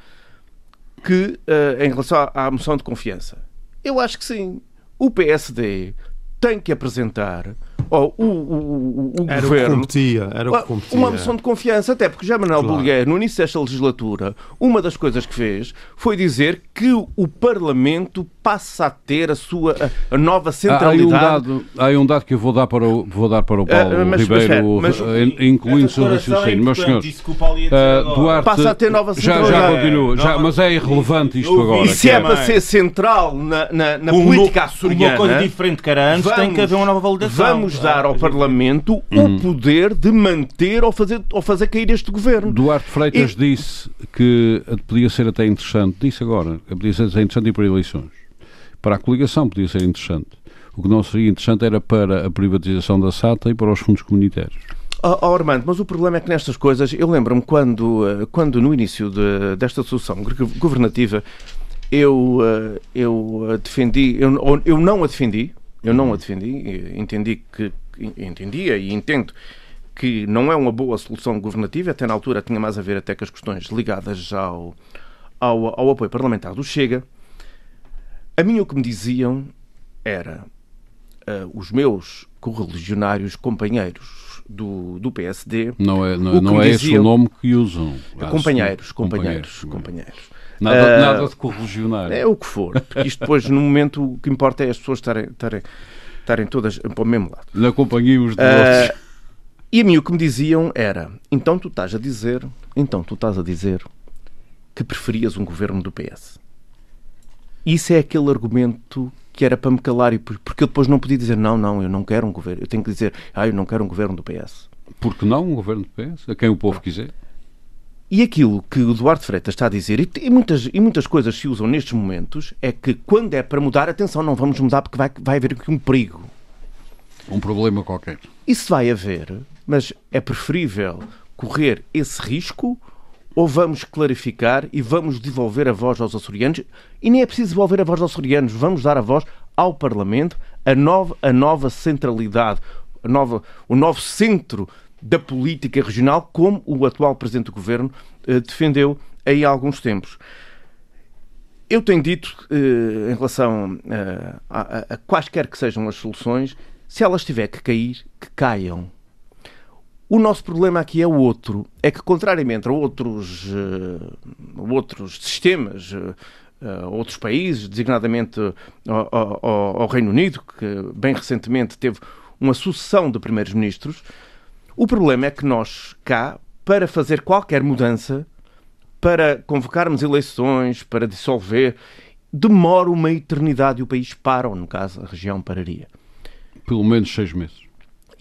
Speaker 5: que ah, em relação à, à moção de confiança, eu acho que sim, o PSD tem que apresentar, ou o, o, o, o
Speaker 3: Era o que
Speaker 5: governo,
Speaker 3: competia. Era o que competia.
Speaker 5: uma moção de confiança, até porque já Manuel
Speaker 3: Claro.
Speaker 5: Bolguer, no início desta legislatura, uma das coisas que fez foi dizer que o Parlamento passa a ter a sua a, nova
Speaker 1: Há, há, um
Speaker 5: centralidade.
Speaker 1: dado, há um dado que eu vou dar para o, vou dar para o Paulo
Speaker 5: Ah, mas- mas
Speaker 1: Ribeiro,
Speaker 5: espera, mas-
Speaker 1: eh, incluindo o seu raciocínio. Meus senhores, ah, Duarte,
Speaker 5: Passa a ter nova
Speaker 1: já, já
Speaker 5: centralidade.
Speaker 1: continua, já,
Speaker 2: Nova-
Speaker 1: mas é irrelevante isto
Speaker 2: Eu
Speaker 1: agora.
Speaker 5: E se é
Speaker 2: também.
Speaker 5: para ser central na, na, na
Speaker 2: Um
Speaker 5: política açoriana,
Speaker 2: Uma coisa diferente que era antes, tem que haver uma nova validação.
Speaker 5: vamos dar ao
Speaker 2: Ah,
Speaker 5: Parlamento
Speaker 1: Uhum.
Speaker 5: o poder de manter ou fazer, ou fazer cair este governo.
Speaker 1: Duarte Freitas disse que podia ser até interessante, disse agora, que podia ser até interessante ir para eleições. Para a coligação podia ser interessante. O que não seria interessante era para a privatização da SATA e para os fundos comunitários.
Speaker 5: Oh, oh, Armando, mas o problema é que nestas coisas, eu lembro-me quando, eh, quando no início de- desta solução governativa eu, eh, eu eh, defendi, eu, eu não a defendi, eu não a defendi, entendi que, entendia e entendo que não é uma boa solução governativa, até na altura tinha mais a ver até com as questões ligadas ao, ao, ao apoio parlamentar do Chega. A mim o que me diziam era eh, os meus correligionários companheiros do, do PSD,
Speaker 1: Não é,
Speaker 5: O
Speaker 1: não,
Speaker 5: que
Speaker 1: não
Speaker 5: me
Speaker 1: é esse
Speaker 5: diziam-
Speaker 1: o nome que usam.
Speaker 5: Companheiros, companheiros,
Speaker 1: Companheiros.
Speaker 5: companheiros.
Speaker 1: Nada,
Speaker 5: Ah,
Speaker 1: nada de correligionário.
Speaker 5: É o que for, porque isto depois, no momento, o que importa é as pessoas estarem, estarem, estarem todas para o mesmo lado.
Speaker 1: Na companhia os de
Speaker 5: Ah,
Speaker 1: vocês.
Speaker 5: e a mim o que me diziam era: então tu estás a dizer, então tu estás a dizer que preferias um governo do PS. Isso é aquele argumento que era para me calar, por- porque eu depois não podia dizer não, não, eu não quero um governo. Eu tenho que dizer, ah, eu não quero um governo do PS.
Speaker 1: Porque não um governo de PS? A quem o povo quiser?
Speaker 5: E aquilo que o Duarte Freitas está a dizer, e, e muitas, e muitas coisas se usam nestes momentos, é que quando é para mudar, atenção, não vamos mudar porque vai, vai haver aqui um perigo.
Speaker 1: Um problema qualquer.
Speaker 5: Isso vai haver, mas é preferível correr esse risco ou vamos clarificar e vamos devolver a voz aos açorianos? E nem é preciso devolver a voz aos açorianos, vamos dar a voz ao Parlamento, a nova, a nova centralidade, a nova, o novo centro da política regional, como o atual Presidente do Governo eh, defendeu aí há alguns tempos. Eu tenho dito, eh, em relação eh, a, a- a quaisquer que sejam as soluções, se elas tiver que cair, que caiam. O nosso problema aqui é o outro. É que, contrariamente a outros, eh, outros sistemas, eh, outros países, designadamente ao, ao- ao Reino Unido, que bem recentemente teve uma sucessão de primeiros-ministros, o problema é que nós, cá, para fazer qualquer mudança, para convocarmos eleições, para dissolver, demora uma eternidade e o país para, ou no caso a região pararia.
Speaker 1: Pelo menos seis meses.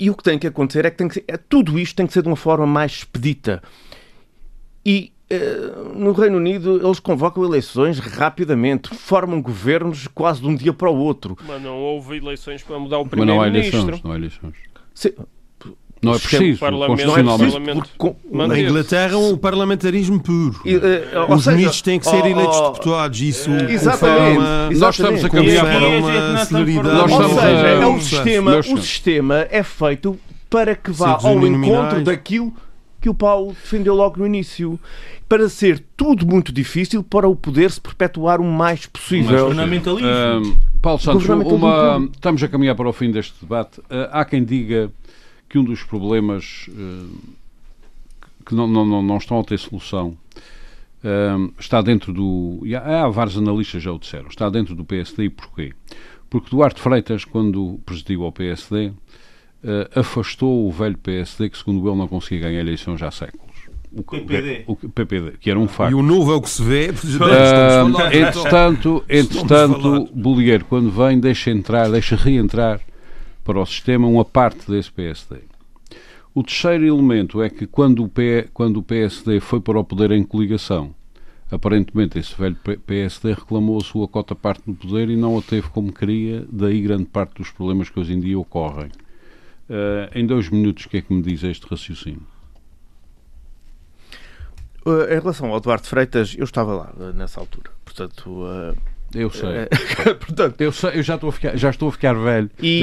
Speaker 5: E o que tem que acontecer é que, tem que ser, é, tudo isto tem que ser de uma forma mais expedita. E eh, no Reino Unido eles convocam eleições rapidamente, formam governos quase de um dia para o outro.
Speaker 4: Mas não houve eleições para mudar o
Speaker 1: Mas não há
Speaker 4: primeiro-ministro.
Speaker 1: eleições. Não há eleições.
Speaker 5: Se-
Speaker 1: Não é
Speaker 5: O sistema-
Speaker 1: preciso.
Speaker 4: Parlamento-
Speaker 5: não é
Speaker 1: constitucionalmente.
Speaker 5: preciso, porque
Speaker 4: Manda-
Speaker 3: Na. Inglaterra, o parlamentarismo puro.
Speaker 5: e, eh, ou
Speaker 3: Os
Speaker 5: seja,
Speaker 3: ministros têm que ser
Speaker 5: oh,
Speaker 3: eleitos
Speaker 5: oh,
Speaker 3: deputados. Isso
Speaker 5: Exatamente.
Speaker 3: confere
Speaker 1: Nós estamos a
Speaker 5: exatamente.
Speaker 1: caminhar para
Speaker 3: uma
Speaker 2: não é
Speaker 3: celeridade.
Speaker 1: Nós
Speaker 5: Ou
Speaker 1: estamos
Speaker 5: seja,
Speaker 1: a-
Speaker 5: é um sistema, o sistema é feito para que vá ao encontro daquilo que o Paulo defendeu logo no início. Para ser tudo muito difícil para o poder se perpetuar o mais
Speaker 2: Mas
Speaker 5: possível.
Speaker 2: fundamentalismo.
Speaker 1: Ahm, Paulo Santos, uma... estamos a caminhar para o fim deste debate. Uh, há quem diga que um dos problemas uh, que não, não, não, estão a ter solução uh, está dentro do. E há, há vários analistas já o disseram, está dentro do PSD e porquê? Porque Duarte Freitas, quando presidiu ao PSD, afastou o velho PSD que, segundo ele, não conseguia ganhar eleições já há séculos
Speaker 2: o PPD.
Speaker 1: O, PPD, que era um facto.
Speaker 3: E o novo é o que se vê.
Speaker 1: Uh, entretanto, entretanto Bolieiro, quando vem, deixa entrar, deixa reentrar para o sistema uma parte desse PSD. O terceiro elemento é que quando o, P, quando o PSD foi para o poder em coligação, aparentemente esse velho PSD reclamou a sua cota parte no poder e não a teve como queria, daí grande parte dos problemas que hoje em dia ocorrem. Uh, em dois minutos, o que é que me diz este raciocínio?
Speaker 5: Uh, em relação ao Duarte Freitas, eu estava lá uh, nessa altura, portanto. Uh,
Speaker 1: eu sei. portanto, eu, sei, eu já, estou a ficar, já estou a ficar velho.
Speaker 5: E,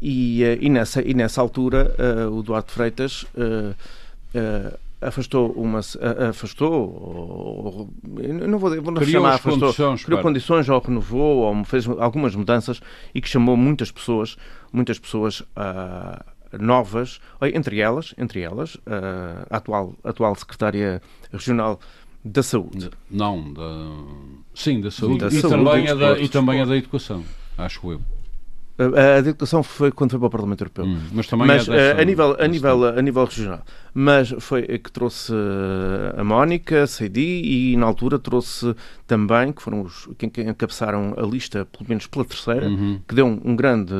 Speaker 5: e, e, nessa, e nessa altura, o Duarte Freitas afastou uma afastou não vou, não criou chamar afastou condições, criou condições ou renovou ou fez algumas mudanças e que chamou muitas pessoas muitas pessoas a novas, entre elas, entre elas a atual, atual secretária regional da Saúde.
Speaker 1: Não, da... sim, da Saúde, da e, saúde também da, e também a da Educação, acho eu.
Speaker 5: A, educação foi quando foi para o Parlamento Europeu. Hum, mas também mas, é dessa, a, nível, a, nível, a nível regional. Mas foi que trouxe a Mónica, a Seidi, e na altura trouxe também, que foram os quem, quem encabeçaram a lista, pelo menos pela terceira, uhum. que deu um, um, grande,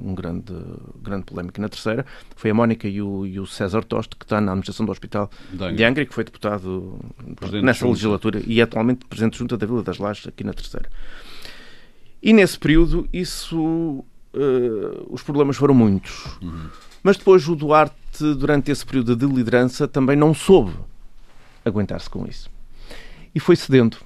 Speaker 5: um grande, grande polémica na terceira, foi a Mónica e o, e o César Toste, que está na administração do Hospital de Angra, que foi deputado Presidente nessa legislatura e atualmente Presidente Junta da Vila das Lajes, aqui na terceira. E nesse período, isso, uh, os problemas foram muitos. Uhum. Mas depois o Duarte, durante esse período de liderança, também não soube aguentar-se com isso. E foi cedendo.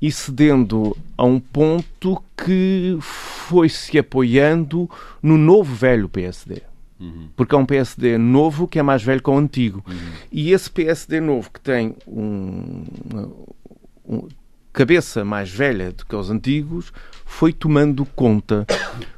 Speaker 5: E cedendo a um ponto que foi se apoiando no novo velho PSD. Uhum. Porque é um PSD novo que é mais velho que o antigo. Uhum. E esse PSD novo que tem um, um cabeça mais velha do que os antigos, foi tomando conta.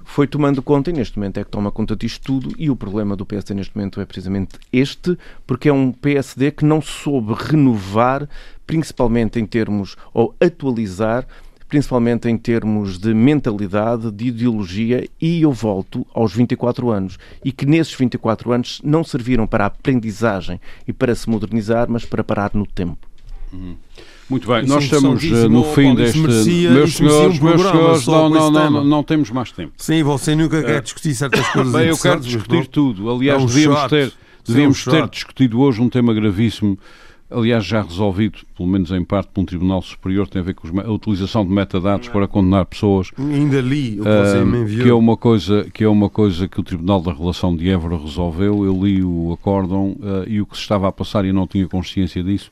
Speaker 5: Foi tomando conta e neste momento é que toma conta disto tudo. E o problema do PSD neste momento é precisamente este, porque é um PSD que não soube renovar, principalmente em termos, ou atualizar, principalmente em termos de mentalidade, de ideologia, e eu volto aos 24 anos. E que nesses 24 anos não serviram para a aprendizagem e para se modernizar, mas para parar no tempo.
Speaker 1: Uhum. Muito bem, nós estamos uh, no fim deste. Meus senhores, meus senhores, não, não, não, não, temos mais tempo.
Speaker 3: Sim, você nunca quer discutir certas coisas.
Speaker 1: Bem, eu quero discutir tudo. Aliás, é um devíamos ter, devíamos é ter discutido hoje um tema gravíssimo. Aliás, já resolvido, pelo menos em parte, por um Tribunal Superior, tem a ver com a utilização de metadados para condenar pessoas.
Speaker 3: Ainda li o que você uh, me enviou.
Speaker 1: Que é, uma coisa, que é uma coisa que o Tribunal da Relação de Évora resolveu. Eu li o acórdão uh, e o que se estava a passar e não tinha consciência disso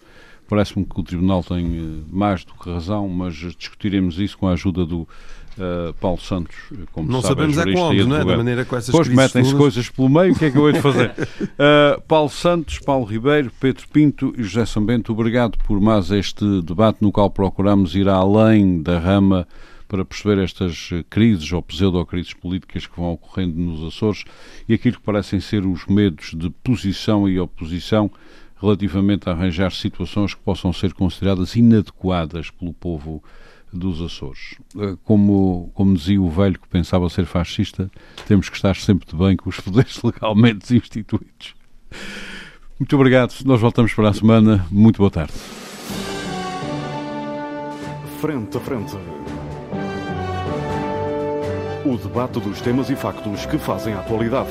Speaker 1: Parece-me que o Tribunal tem eh, mais do que razão, mas discutiremos isso com a ajuda do uh, Paulo Santos, como
Speaker 3: não
Speaker 1: sabe,
Speaker 3: sabemos é quando, não é? Da maneira com essas
Speaker 1: Depois metem-se coisas pelo meio, o que é que eu hei de fazer? uh, Paulo Santos, Paulo Ribeiro, Pedro Pinto e José Sambento, obrigado por mais este debate no qual procuramos ir além da rama para perceber estas crises ou pseudo-crises políticas que vão ocorrendo nos Açores e aquilo que parecem ser os medos de posição e oposição relativamente a arranjar situações que possam ser consideradas inadequadas pelo povo dos Açores. Eh, como, como dizia o velho que pensava ser fascista, temos que estar sempre de bem com os poderes legalmente instituídos. Muito obrigado. Nós voltamos para a semana. Muito boa tarde.
Speaker 6: Frente a frente. O debate dos temas e factos que fazem a atualidade.